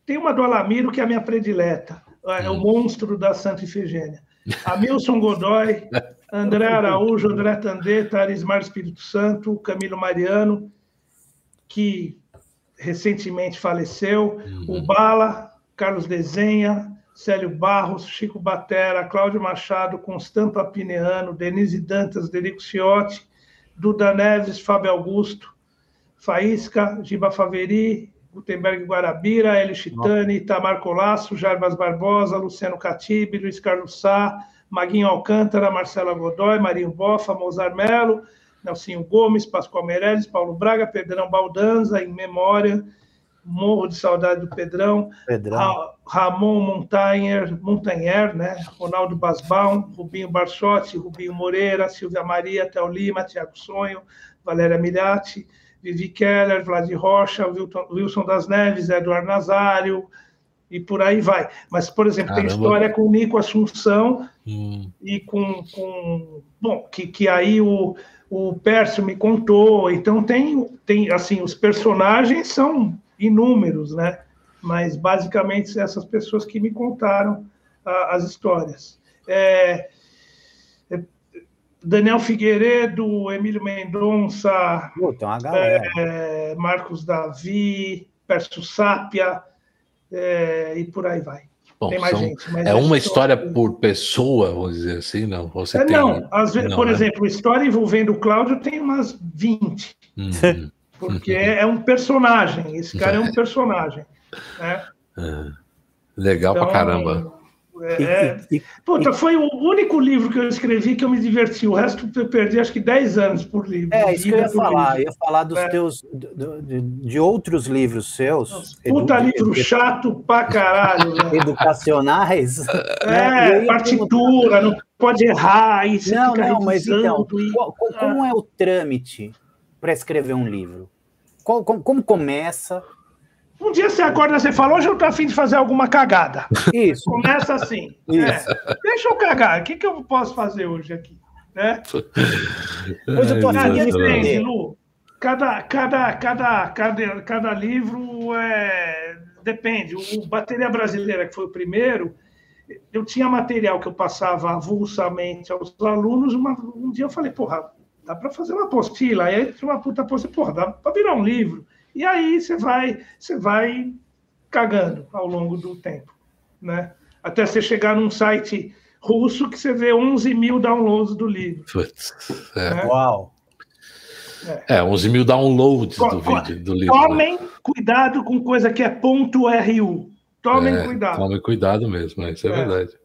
Tem uma do Alamiro que é a minha predileta, é hum. o monstro da Santa Ifigênia. Amilson Godoy, [laughs] André Araújo, André Tandeta, Arismar Espírito Santo, Camilo Mariano, que recentemente faleceu, uhum. o Bala, Carlos Desenha, Célio Barros, Chico Batera, Cláudio Machado, Constanto Apineano, Denise Dantas, Derico Ciotti, Duda Neves, Fábio Augusto, Faísca, Giba Faveri, Gutenberg Guarabira, Hélio Chitani, Itamar Colasso, Jarbas Barbosa, Luciano Catibe, Luiz Carlos Sá, Maguinho Alcântara, Marcela Godoy, Marinho Bofa, Mozart Melo, Nelsinho Gomes, Pascoal Meirelles, Paulo Braga, Pedrão Baldanza, em memória, morro de saudade do Pedrão, Pedrão. Ra Ramon Montanher, Montanher, né? Ronaldo Basbaum, Rubinho Barsotti, Rubinho Moreira, Silvia Maria, Theo Lima, Tiago Sonho, Valéria Milhati, Vivi Keller, Vlad Rocha, Wilson das Neves, Eduardo Nazário, e por aí vai. Mas, por exemplo, Caramba. tem história com o Nico Assunção hum. e com, com. Bom, que, que aí o, o Pércio me contou. Então, tem, tem. Assim, os personagens são inúmeros, né? Mas, basicamente, essas pessoas que me contaram a, as histórias. É, Daniel Figueiredo, Emílio Mendonça, é, Marcos Davi, Pércio Sápia, é, e por aí vai. Bom, tem mais são, gente. é uma história por pessoa, vamos dizer assim, não? Você é, tem... Não, às vezes, não, por né? exemplo, história envolvendo o Cláudio tem umas 20. Uhum. Porque é, é, um personagem, esse cara é um personagem. Né? É. Legal então, pra caramba. É, puta, foi o único livro que eu escrevi que eu me diverti. O resto eu perdi acho que 10 anos por livro. É, isso que eu ia falar. Livro. Eu ia falar dos é. teus. De, de, outros livros seus. Puta edu, livro chato pra caralho. [laughs] Educacionais. É, [laughs] partitura, não pode errar. Isso não, não, mas então, e... qual, como é o trâmite para escrever um livro? Qual, como, como começa? Um dia você acorda e fala, hoje eu tô afim de fazer alguma cagada. Isso. Começa assim. Isso. É, deixa eu cagar. O que, que eu posso fazer hoje aqui? Né? Hoje eu tô afim de depende, Lu. Cada, cada, cada, cada, cada livro é... depende. O Bateria Brasileira, que foi o primeiro, eu tinha material que eu passava avulsamente aos alunos. Uma, um dia eu falei, porra, dá para fazer uma apostila. Aí tinha uma puta apostila, porra, dá para virar um livro. E aí você vai, você vai cagando ao longo do tempo, né? Até você chegar num site russo que você vê 11 mil downloads do livro. Putz, é. Né? Uau! É. é, 11 mil downloads do vídeo, do livro. Né? Tomem né? cuidado com coisa que é ponto .ru. Tomem é, cuidado. Tomem cuidado mesmo, isso é, é verdade.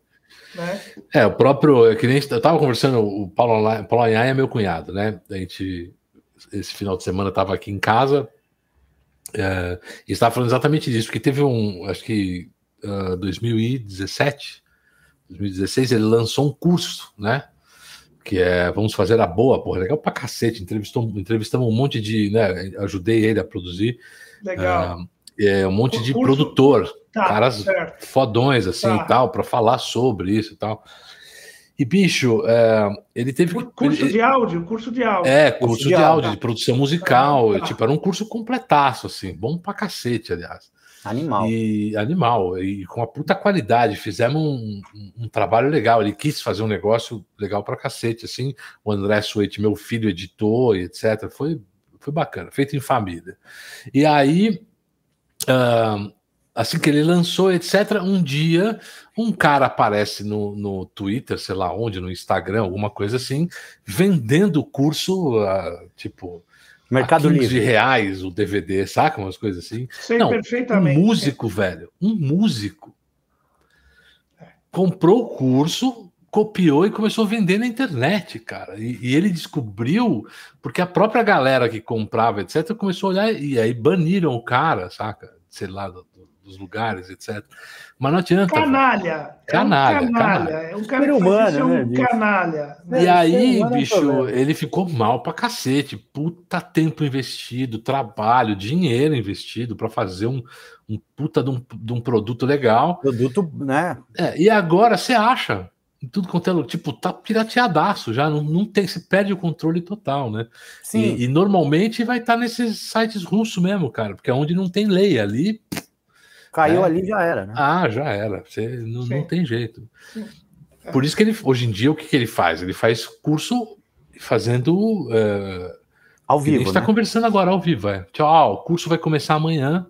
Né? É, o próprio, é que nem eu estava conversando, o Paulo, Paulo Anhai é meu cunhado, né? A gente, esse final de semana, estava aqui em casa, é, e estava falando exatamente disso, porque teve um, acho que uh, 2017, 2016, ele lançou um curso, né? Que é Vamos Fazer a Boa, porra, legal pra cacete. Entrevistou, entrevistamos um monte de, né? Ajudei ele a produzir. Legal. Uh, é, um monte o de curso... produtor, tá, caras certo. fodões assim tá. e tal, para falar sobre isso e tal. E, bicho, é, ele teve. Curso ele, de áudio, curso de áudio. É, curso, curso de, de, áudio, de produção musical. Ah, tipo, era um curso completaço, assim, bom pra cacete, aliás. Animal. E animal, e com uma puta qualidade. Fizemos um, um, um, trabalho legal. Ele quis fazer um negócio legal pra cacete, assim. O André Suete, meu filho, editou e etc. Foi, foi bacana, feito em família. E aí. Uh, assim que ele lançou, etc. Um dia, um cara aparece no, no Twitter, sei lá onde, no Instagram, alguma coisa assim, vendendo o curso, uh, tipo. Mercado Livre. de reais o DVD, saca? Umas coisas assim. Sei Não, perfeitamente. Um músico, velho. Um músico. Comprou o curso, copiou e começou a vender na internet, cara. E, e, ele descobriu, porque a própria galera que comprava, etc., começou a olhar e aí baniram o cara, saca? Sei lá, do, dos lugares, etc. Mas não adianta. Canalha. Canalha. É um canalha. É um cara humano, é um né, canalha. E aí, é bicho, ele ficou mal pra cacete. Puta tempo investido, trabalho, dinheiro investido para fazer um, um puta de um, de um produto legal. Produto, né? É, e agora você acha tudo quanto é tipo, tá pirateadaço já, não, não tem, se perde o controle total, né? Sim. E, e normalmente vai estar tá nesses sites russos mesmo, cara, porque é onde não tem lei ali. Caiu é, ali já era, né? Ah, já era. Você não, não tem jeito. Por isso que ele, hoje em dia, o que, que ele faz? Ele faz curso fazendo. Uh, ao vivo. A gente está né? conversando agora ao vivo. É. Tchau, o curso vai começar amanhã.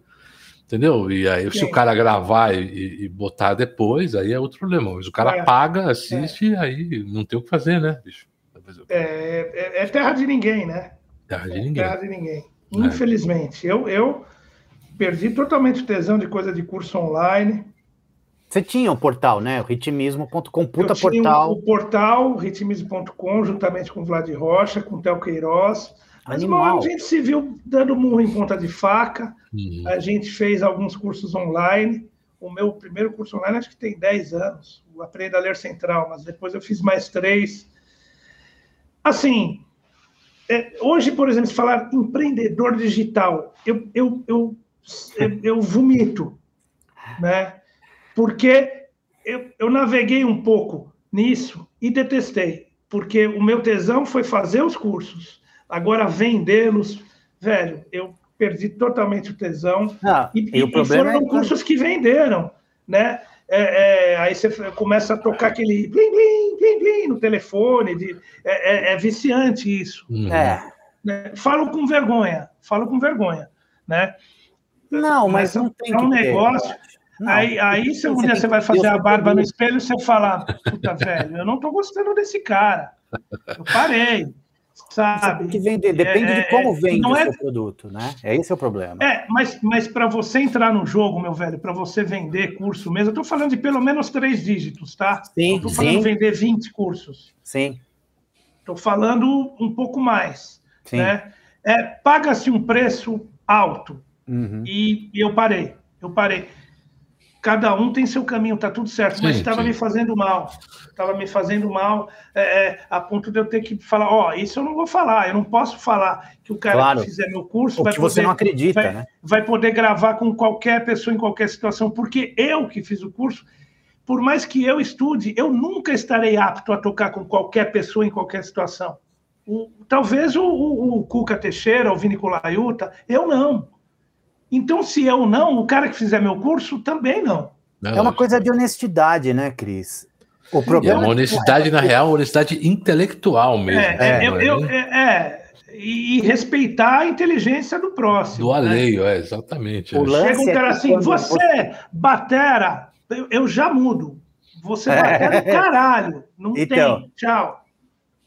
Entendeu? E aí, se o cara gravar e, e, botar depois, aí é outro problema. Mas o cara é, paga, assiste, é. aí não tem o que fazer, né, bicho? É, é, é, terra de ninguém, né? Terra de ninguém. Terra de ninguém. É. Infelizmente. Eu, eu perdi totalmente o tesão de coisa de curso online. Você tinha o portal, né? O ritmismo.com, puta portal. O portal, ritmismo.com, juntamente com o Vlad Rocha, com o Theo Queiroz. Mas Animal. a gente se viu dando murro em ponta de faca. Uhum. A gente fez alguns cursos online. O meu primeiro curso online acho que tem 10 anos. O Aprenda a Ler Central, mas depois eu fiz mais três. Assim, é, hoje, por exemplo, se falar empreendedor digital, eu, eu, eu, eu, vomito, né? Porque eu, eu naveguei um pouco nisso e detestei, porque o meu tesão foi fazer os cursos Agora, vendê-los, velho, eu perdi totalmente o tesão. Ah, e, e, e foram é cursos que venderam, né? É, é, aí você começa a tocar aquele blim, blim, blim, blim no telefone. De, é, é, é viciante isso. Uhum. É. Né? Falo com vergonha, falo com vergonha, né? Não, mas não tem é um negócio. Não, aí, aí se um dia você vai fazer a barba no espelho, você fala, puta, velho, eu não tô gostando desse cara. Eu parei sabe? que vender, depende é, de como é, vende o é... seu produto, né? É esse é o problema. É, mas, mas para você entrar no jogo, meu velho, para você vender curso mesmo, eu estou falando de pelo menos três dígitos, tá? Sim, Estou falando sim. vender 20 cursos. Sim. Estou falando um pouco mais, sim. né? É, paga-se um preço alto uhum. e, e eu parei, eu parei cada um tem seu caminho, tá tudo certo, mas estava me fazendo mal, estava me fazendo mal, é, é, a ponto de eu ter que falar, ó, oh, isso eu não vou falar, eu não posso falar que o cara claro. que fizer meu curso vai que poder, você não acredita, vai, né? vai poder gravar com qualquer pessoa em qualquer situação, porque eu que fiz o curso, por mais que eu estude, eu nunca estarei apto a tocar com qualquer pessoa em qualquer situação. O, talvez o, o, o Cuca Teixeira, o Vini Colaiuta, eu não. Então, se eu não, o cara que fizer meu curso também não. não é uma coisa de honestidade, né, Cris? O problema é uma honestidade, é... na real, honestidade intelectual mesmo. É, é, eu, eu, é, é e respeitar a inteligência do próximo. Do né? alheio, né? é, exatamente. O Chega um cara assim, você, batera, eu, eu, já mudo. Você batera [laughs] caralho. Não então, tem. Tchau.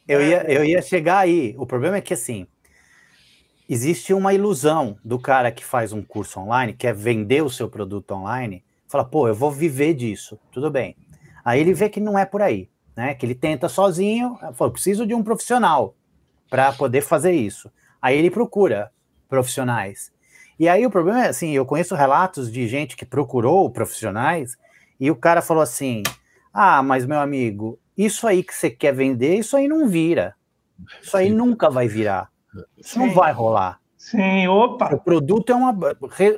Eu ia, eu ia chegar aí. O problema é que, assim, existe uma ilusão do cara que faz um curso online, quer vender o seu produto online, fala, pô, eu vou viver disso, tudo bem. Aí ele vê que não é por aí, né? Que ele tenta sozinho, fala, preciso de um profissional para poder fazer isso. Aí ele procura profissionais. E aí o problema é assim, eu conheço relatos de gente que procurou profissionais e o cara falou assim: "Ah, mas meu amigo, isso aí que você quer vender, isso aí não vira. Isso aí nunca vai virar. Isso Sim. não vai rolar. Sim, opa. O produto é uma.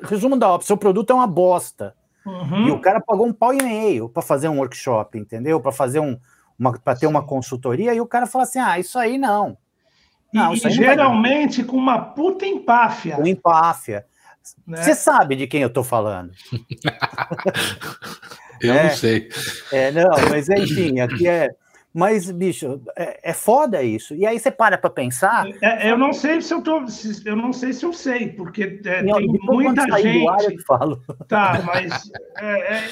Resumo da ópera, seu produto é uma bosta. Uhum. E o cara pagou um pau e meio para fazer um workshop, entendeu? Para fazer um. para ter uma consultoria, e o cara fala assim: ah, isso aí não. não e, geralmente com uma puta empáfia. Com empáfia. Né? Você sabe de quem eu tô falando. [laughs] eu é, não sei. É, não, mas enfim, aqui é mas, bicho, é, é foda isso. E aí você para para pensar. É, eu não sei se eu tô. eu não sei se eu sei, porque é, não, tem muita gente. Ar, eu falo. Tá, mas. É, é,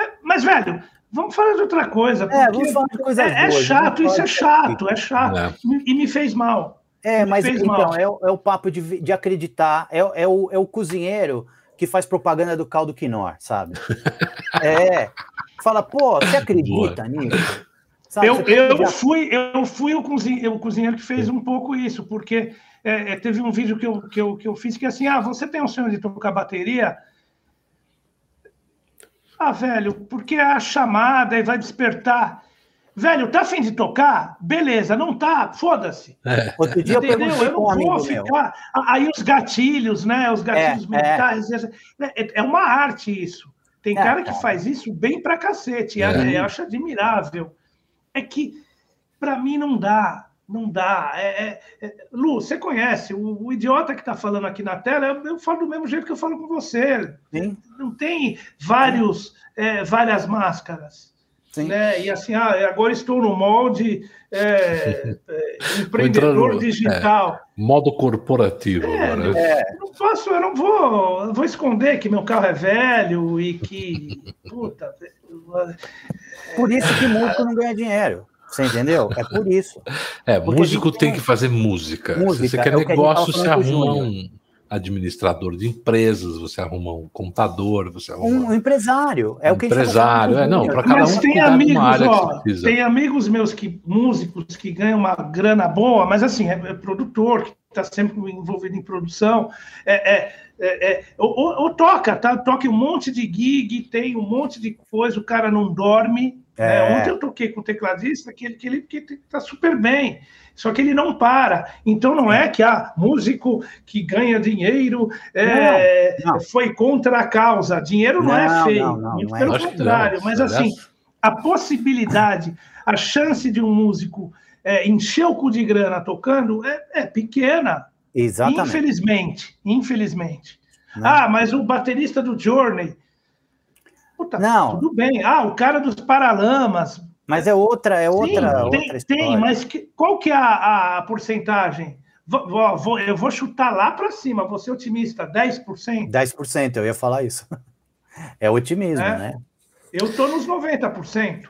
é, mas, velho, vamos falar de outra coisa. É, vamos falar de coisa é, boas, chato, isso é chato, é chato. E me fez mal. É, mas então, é, é, o papo de, de acreditar, é, é, o, é o cozinheiro que faz propaganda do caldo quinor, sabe? [laughs] é. Fala, pô, você acredita Boa. nisso? Sabe, eu, eu, fui, eu fui o cozinheiro, o cozinheiro que fez um pouco isso, porque é, é, teve um vídeo que eu, que, eu, que eu fiz que é assim, ah, você tem um sonho de tocar bateria? Ah, velho, porque a chamada e vai despertar. Velho, tá afim de tocar? Beleza, não tá? Foda-se. É. Outro dia Entendeu? eu, eu não um vou ficar. Meu. Aí os gatilhos, né? Os gatilhos é, é. mentais. É. é uma arte isso. Tem é, cara que faz isso bem pra cacete. É. Eu acho admirável. É que, para mim, não dá. Não dá. É, é, é, Lu, você conhece, o, o idiota que está falando aqui na tela, eu, eu, falo do mesmo jeito que eu falo com você. Sim. Não tem vários, é, várias máscaras. Sim. Né? E assim, ah, agora estou no molde é, [laughs] é, empreendedor no, digital. É, modo corporativo é, agora. É, não posso, eu não vou, vou esconder que meu carro é velho e que. [laughs] Puta, Por isso que músico não ganha dinheiro. Você entendeu? É por isso. É, Porque músico tem que fazer música. música Se você quer negócio, você arruma um administrador de empresas, você arruma um contador, você arruma um empresário. É um o que empresário, é não, para cada Mas um tem amigos, ó, tem amigos meus que músicos que ganham uma grana boa, mas assim, é, é produtor que está sempre envolvido em produção, é, é, é, é ou, ou, toca, tá? Toca um monte de gig, tem um monte de coisa, o cara não dorme. Né? É. Ontem eu toquei com o tecladista que ele, que ele que está super bem. Só que ele não para. Então não é que ah, músico que ganha dinheiro é, não, não. foi contra a causa. Dinheiro não, é não é feio. Muito pelo contrário. Mas assim, a possibilidade, a chance de um músico é, encher o cu de grana tocando é, é pequena. Exatamente. Infelizmente. Infelizmente. Ah, mas o baterista do Journey. Puta, não. tudo bem. Ah, o cara dos Paralamas. Mas é outra, é outra. Sim, tem, outra tem, mas que, qual que é a, a porcentagem? Vou, vou, eu vou chutar lá para cima, vou ser otimista, 10%? 10%, eu ia falar isso. [laughs] É otimismo, é. né? Eu estou nos 90%.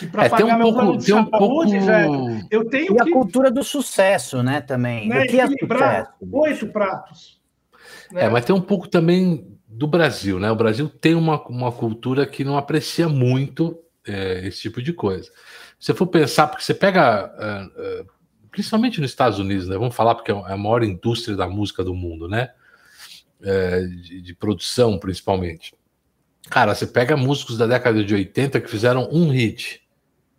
E para é, pagar um meu pouco, plano de saúde, pouco... velho, eu tenho e que... a cultura do sucesso, né, também. Né, o que é sucesso? Oito pratos. Né? É, mas tem um pouco também do Brasil, né? O Brasil tem uma, uma cultura que não aprecia muito é, esse tipo de coisa. Se você for pensar, porque você pega, uh, uh, principalmente nos Estados Unidos, né? Vamos falar porque é, é a maior indústria da música do mundo, né? É, de, de, produção, principalmente. Cara, você pega músicos da década de 80 que fizeram um hit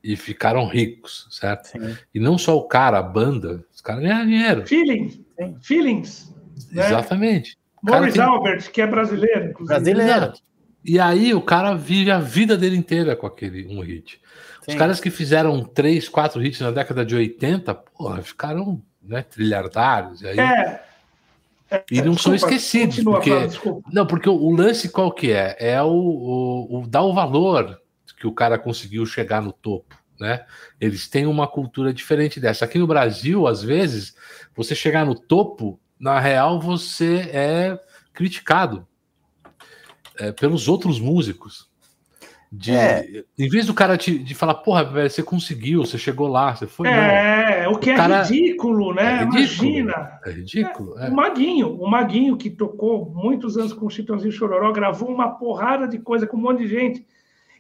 e ficaram ricos, certo? Sim. E não só o cara, a banda, os caras ganharam dinheiro. Feelings, feelings. Né? Exatamente. Morris tem... Albert, que é brasileiro, inclusive. Brasileiro. E aí o cara vive a vida dele inteira com aquele um hit. Sim. Os caras que fizeram três, quatro hits na década de 80, porra, ficaram né, trilhardários. E, aí... é. É, e não desculpa, são esquecidos, porque não, porque o, lance qual que é? É o, o, o dar o valor que o cara conseguiu chegar no topo, né? Eles têm uma cultura diferente dessa. Aqui no Brasil, às vezes, você chegar no topo, na real, você é criticado é, pelos outros músicos. De, é. Em vez do cara te, de falar, porra, velho, você conseguiu, você chegou lá, você foi. É, não. o que o é cara... ridículo, né? É ridículo, Imagina. É ridículo. É. O Maguinho, o Maguinho, que tocou muitos anos com o Chitãozinho Chororó, gravou uma porrada de coisa com um monte de gente.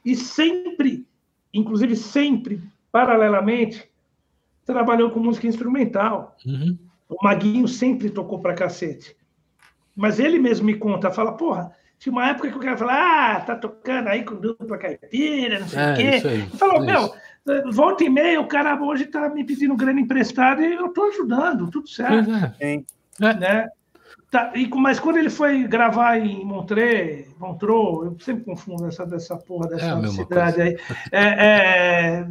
E sempre, inclusive sempre, paralelamente, trabalhou com música instrumental. Uhum. O Maguinho sempre tocou pra cacete. Mas ele mesmo me conta, fala, porra tinha uma época que o cara falava, ah, tá tocando aí com dupla caipira, não sei é, o quê. Aí, falou, meu, volta e meia, o cara hoje tá me pedindo grana emprestada e eu tô ajudando, tudo certo. É. É. Né? Tá, e, mas quando ele foi gravar em Montreux, Montreux, eu sempre confundo essa dessa porra dessa é cidade aí, é, é,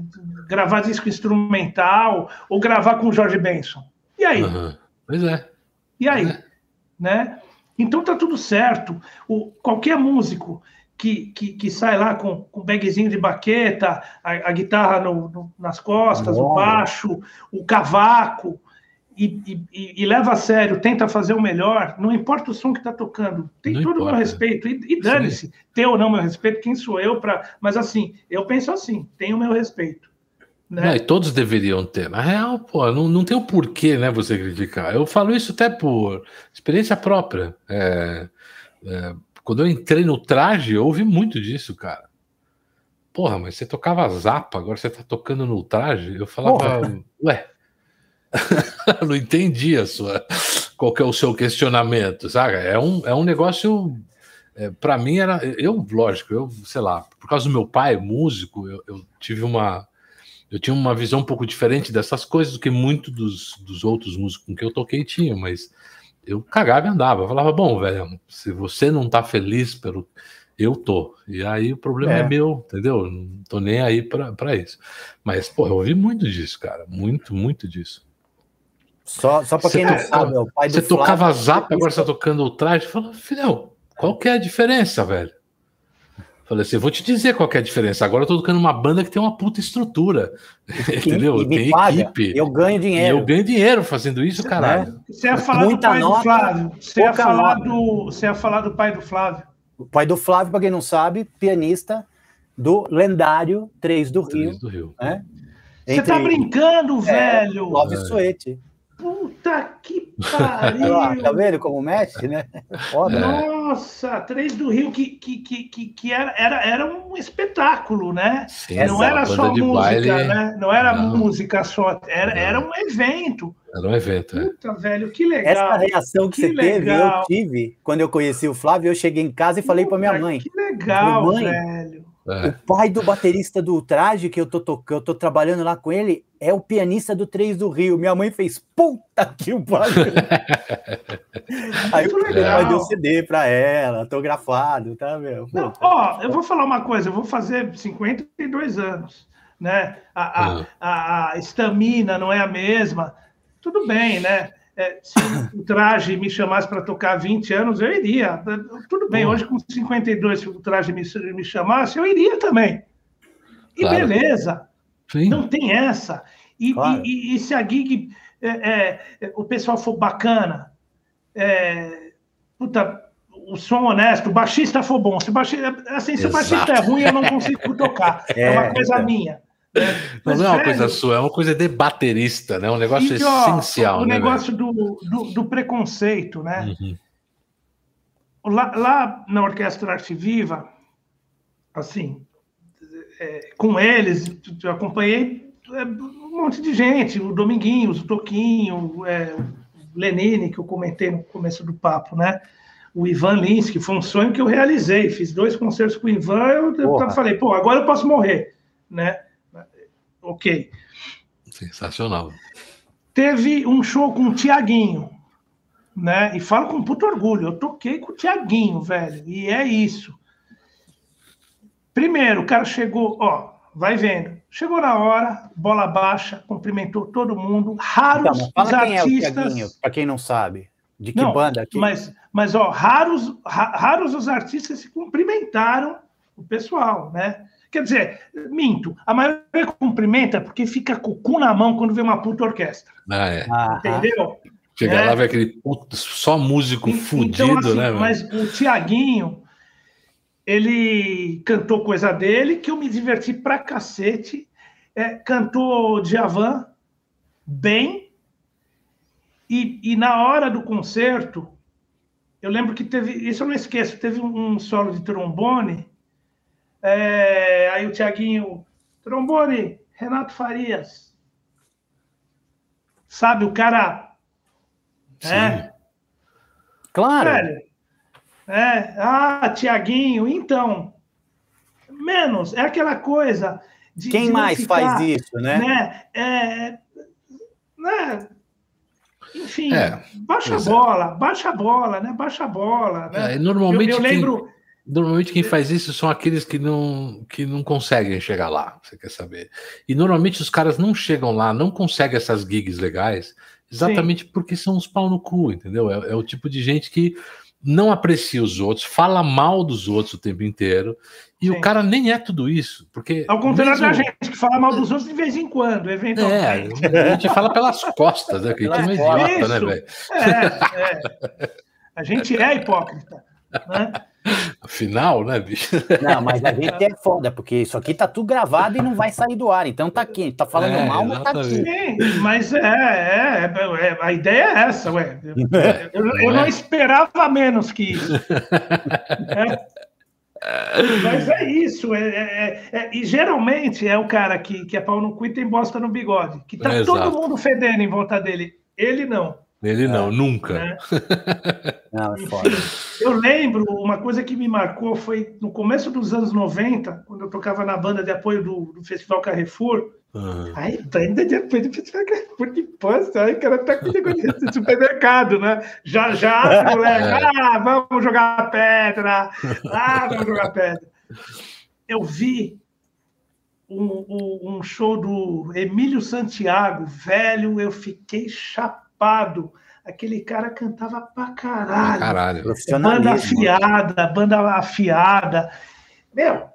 gravar disco instrumental ou gravar com o Jorge Benson. E aí? Uhum. Pois é. E aí? É. Né? Então tá tudo certo. O, qualquer músico que, que, que, sai lá com, com bagzinho de baqueta, a, a guitarra no, no, nas costas, o baixo, o cavaco, e, e, e, leva a sério, tenta fazer o melhor, não importa o som que está tocando, tem não todo importa. o meu respeito, e, e dane-se, ter ou não meu respeito, quem sou eu para. Mas assim, eu penso assim, tenho o meu respeito. Né? Não, e todos deveriam ter. Na real, pô, não, não tem o porquê, né, você criticar. Eu falo isso até por experiência própria. É, é, quando eu entrei no traje, eu ouvi muito disso, cara. Porra, mas você tocava zapa, agora você tá tocando no traje? Eu falava, Porra. ué, [laughs] não entendi a sua, qual é o seu questionamento, sabe? É um, é um negócio é, para mim era. Eu, lógico, eu, sei lá, por causa do meu pai, músico, eu, eu tive uma. Eu tinha uma visão um pouco diferente dessas coisas do que muitos dos, dos outros músicos com que eu toquei tinham, mas eu cagava e andava. Eu falava, bom, velho, se você não tá feliz pelo. Eu tô. E aí o problema é, é meu, entendeu? Não tô nem aí para isso. Mas, pô, eu ouvi muito disso, cara. Muito, muito disso. Só, só para quem não sabe, é o pai do Você Flávio, tocava zap, agora você tá tocando o traje. Fala, filhão, qual que é a diferença, velho? Falei assim, vou te dizer qual que é a diferença. Agora eu tô tocando uma banda que tem uma puta estrutura. [laughs] entendeu? tem paga, equipe. Eu ganho dinheiro. eu ganho dinheiro fazendo isso, caralho. Você ia falar Muita do pai nota, do Flávio. Você ia, falar do, você ia falar do pai do Flávio. O pai do Flávio, para quem não sabe, pianista do lendário Três do Rio. Três do Rio. Né? Você tá brincando, é, velho? Love é. Suete. Puta que [laughs] pariu! tá vendo como mexe, né? Foda. Nossa, Três do Rio, que, que, que, que era, era, era um espetáculo, né? Sim, não era só música, baile... né? Não era não. música só, era, não. era um evento. Era um evento, é. Puta, velho, que legal. Essa reação que, que você legal. teve, eu tive quando eu conheci o Flávio, eu cheguei em casa e falei para minha mãe. Que legal, mãe, velho. É. O pai do baterista do traje que eu tô tocando, eu tô trabalhando lá com ele, é o pianista do Três do Rio. Minha mãe fez puta que o pariu. [laughs] Aí o pai deu CD para ela, autografado, tá, meu? Não, ó, eu vou falar uma coisa, eu vou fazer 52 anos, né? A, a, a estamina não é a mesma. Tudo bem, né? É, se o traje me chamasse para tocar 20 anos, eu iria. Tudo bem, hoje com 52, se o traje me, me chamasse, eu iria também. E claro. beleza. Sim. Não tem essa. E, claro. e, e, se a gig, é, é, o pessoal for bacana, é, puta, o som honesto, o baixista for bom. Se o baixista, assim, se o baixista é ruim, eu não consigo tocar. [laughs] É, uma coisa minha. Mas, não é uma coisa sua, é uma coisa de baterista, né? Um negócio e, ó, essencial. O né, negócio do, do, do, preconceito, né? Uhum. Lá, lá, na Orquestra Arte Viva, assim, é, com eles, eu acompanhei é, um monte de gente, o Dominguinhos, o Toquinho, é, o Lenine, que eu comentei no começo do papo, né? O Ivan Lins, que foi um sonho que eu realizei. Fiz dois concertos com o Ivan, eu, eu falei, pô, agora eu posso morrer, né? Ok. Sensacional. Teve um show com o Tiaguinho, né? E falo com puto orgulho, eu toquei com o Tiaguinho, velho, e é isso. Primeiro, o cara chegou, ó, vai vendo. Chegou na hora, bola baixa, cumprimentou todo mundo. Raros então, os artistas. É para quem não sabe, de que não, banda aqui? Mas, mas ó, raros, raros os artistas se cumprimentaram o pessoal, né? Quer dizer, minto, a maioria cumprimenta porque fica com o cu na mão quando vê uma puta orquestra. Ah, é. Entendeu? Chega é. lá, vê aquele só músico então, fudido, assim, né? Mas o Tiaguinho, ele cantou coisa dele que eu me diverti pra cacete. É, cantou Djavan bem. E, e na hora do concerto, eu lembro que teve, isso eu não esqueço, teve um solo de trombone é, aí o Tiaguinho, trombone, Renato Farias. Sabe, o cara. Sim. É. Claro. Velho, é, ah, Tiaguinho, então. Menos, é aquela coisa. De, Quem de mais ficar, faz isso, né? né? É, né? Enfim, é, baixa a é. bola, baixa a bola, né? Baixa a bola. Né? É, normalmente eu, eu lembro. Quem Normalmente quem faz isso são aqueles que não, que não conseguem chegar lá, você quer saber. E normalmente os caras não chegam lá, não conseguem essas gigs legais, exatamente Sim. porque são uns pau no cu, entendeu? É, é, o tipo de gente que não aprecia os outros, fala mal dos outros o tempo inteiro, e Sim. o cara nem é tudo isso. Porque Ao contrário mesmo... da gente, que fala mal dos outros de vez em quando, eventualmente. É, a gente fala pelas costas, né? Que a gente é um idiota, né, velho? É, é. A gente é hipócrita. Né? Afinal, né, bicho? Não, mas a gente é [laughs] foda, porque isso aqui tá tudo gravado e não vai sair do ar. Então tá aqui, tá falando é, mal, mas tá aqui. Sim, mas é, é, é, a ideia é essa, ué. [laughs] Eu, eu não esperava menos que isso. [laughs] É. Mas é isso, é, é, é, e geralmente é o cara que, que é pau no cu e tem bosta no bigode, que tá todo mundo fedendo em volta dele. Ele não. Ele não, é. nunca. [laughs] Né? Não, é foda. Eu lembro, uma coisa que me marcou foi no começo dos anos 90, quando eu tocava na banda de apoio do, do Festival Carrefour. Uhum. Aí, banda de apoio do Festival Carrefour, que posta, aí o cara tá com de [laughs] supermercado, né? Já, já, [laughs] moleque, é. ah, vamos jogar pedra, ah, vamos jogar pedra. Eu vi um, um, um show do Emílio Santiago, velho, eu fiquei chapado aquele cara cantava pra caralho. Caralho. Banda afiada, banda afiada. Meu,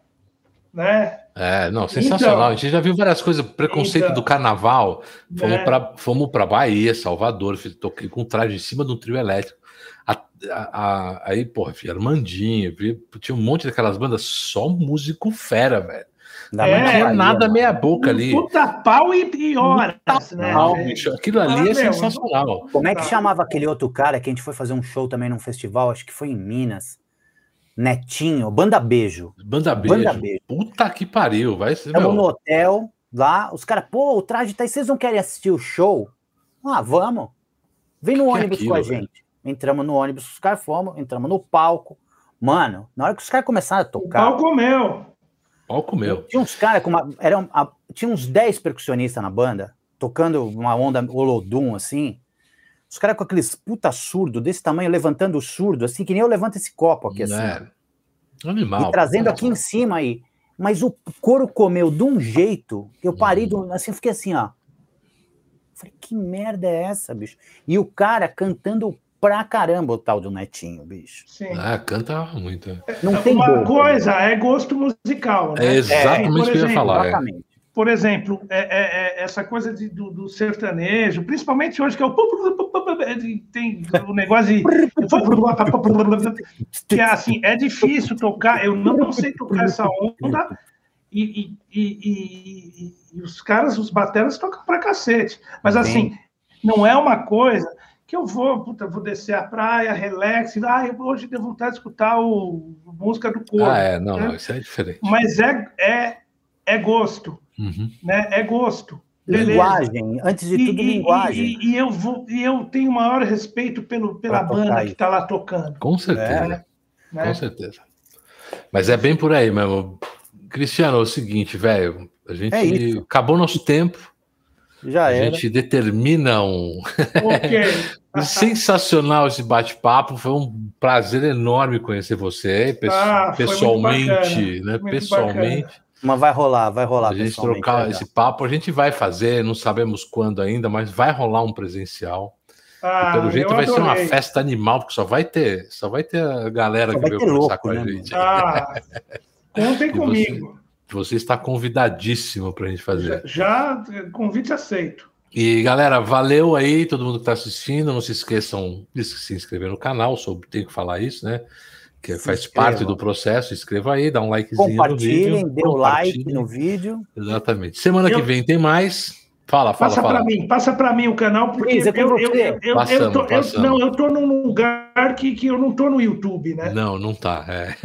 né? É, não, sensacional. Então, a gente já viu várias coisas, preconceito então, do carnaval. Fomos é. para fomos para Bahia, Salvador, toquei com traje em cima de um trio elétrico. A, a, a, aí, porra, Armandinho, tinha um monte daquelas bandas, só músico fera, velho. Não é, tinha nada meia boca ali. Puta pau e, horas, né? Pau, bicho. Aquilo ali é sensacional. Como é que chamava aquele outro cara que a gente foi fazer um show também num festival, acho que foi em Minas? Netinho, Banda Beijo. Banda Beijo. Banda Beijo. Puta que pariu, vai ser. Estamos no hotel lá, os caras, pô, o traje tá aí, vocês não querem assistir o show? Ah, vamos. Vem no que ônibus é aquilo, com a gente. Entramos no ônibus, os caras fomos, entramos no palco. Mano, na hora que os caras começaram a tocar. O palco meu. Palco meu. Tinha uns caras com uma. Eram, tinha uns 10 percussionistas na banda, tocando uma onda Olodum, assim. Os caras com aqueles puta surdo desse tamanho, levantando o surdo, assim, que nem eu levanto esse copo aqui, assim. É. Animal. E trazendo aqui em cima aí. Mas o couro comeu de um jeito que eu parei, hum. do, assim, fiquei assim, ó. Falei, que merda é essa, bicho? E o cara cantando pra caramba o tal do Netinho, bicho. Sim. Ah, canta muito. Não tem Uma coisa é gosto musical, né? É exatamente o que eu ia falar. É. Exatamente. É. Por exemplo, é, é, é, essa coisa de, do, do, sertanejo, principalmente hoje, que é o. Tem o negócio de. que é assim, é difícil tocar. Eu não sei tocar essa onda. E, e, e, e os caras, os bateras, tocam pra cacete. Mas assim, não é uma coisa que eu vou, puta, vou descer a praia, relax, ah, hoje tenho vontade de escutar o música do corpo. Ah, é, não, né? não, isso é diferente. Mas é, é, é gosto, uhum. né? É gosto. Beleza. Linguagem, antes de tudo, e, linguagem. E, e, eu vou, e eu tenho maior respeito pelo, pela banda que está lá tocando. Com certeza. É, Com certeza. Mas é bem por aí mesmo. Cristiano, é o seguinte, velho. A gente é acabou nosso tempo. Já a era. gente determina [laughs] um. Sensacional esse bate-papo. Foi um prazer enorme conhecer você ah, pessoalmente, né? pessoalmente. Bacana. Mas vai rolar, vai rolar. A gente trocar esse papo, a gente vai fazer, não sabemos quando ainda, mas vai rolar um presencial. Ah, pelo jeito vai ser uma festa animal, porque só vai ter, só vai ter a galera só que veio conversar louco, com a né, gente. Ah, [laughs] contem comigo. Você está convidadíssimo para a gente fazer. Já, já, convite aceito. E galera, valeu aí, todo mundo que está assistindo. Não se esqueçam de se inscrever no canal, sobre tem que falar isso, né? Que se faz inscreva. parte do processo. Inscreva aí, dá um likezinho Compartilhem, dê um like no vídeo. Exatamente. Semana Eu... que vem tem mais. Fala, fala, passa para mim, passa para mim o canal porque Luiz, é eu, eu, eu, eu, passamos, eu, tô, eu, não, eu tô num lugar que, que eu não tô no YouTube, né? Não, não tá. É.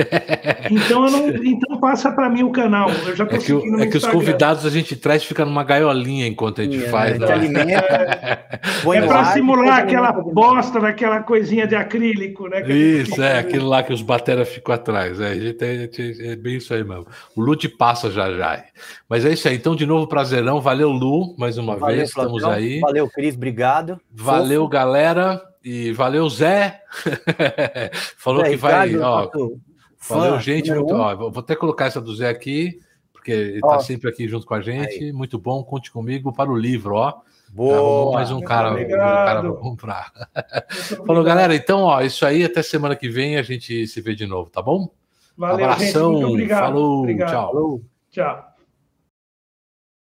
[laughs] Então, não, então passa para mim o canal. Eu já tô é que, é que os convidados a gente traz fica numa gaiolinha enquanto a gente é, faz. A gente né? [laughs] é para simular aquela bosta daquela coisinha de acrílico, né? Isso, é, aquilo lá que os bateras ficam atrás. É, a gente é, é bem isso aí mesmo. O Lute passa já já. Mas é isso aí. Então, de novo, prazerão. Valeu, Lu, mais uma valeu, vez. Estamos aí. Valeu, Cris. Obrigado. Valeu, Fofo. galera. E valeu, Zé. [laughs] Falou Zé, que vai. Ó, valeu, gente. Muito, ó, vou até colocar essa do Zé aqui, porque ele está sempre aqui junto com a gente. Aí. Muito bom. Conte comigo para o livro, ó. Boa, mais um cara, um cara para comprar. [laughs] Falou, galera. Então, ó, isso aí. Até semana que vem a gente se vê de novo, tá bom? Valeu, Abração. Gente, Falou, obrigado. tchau. Falou. Tchau.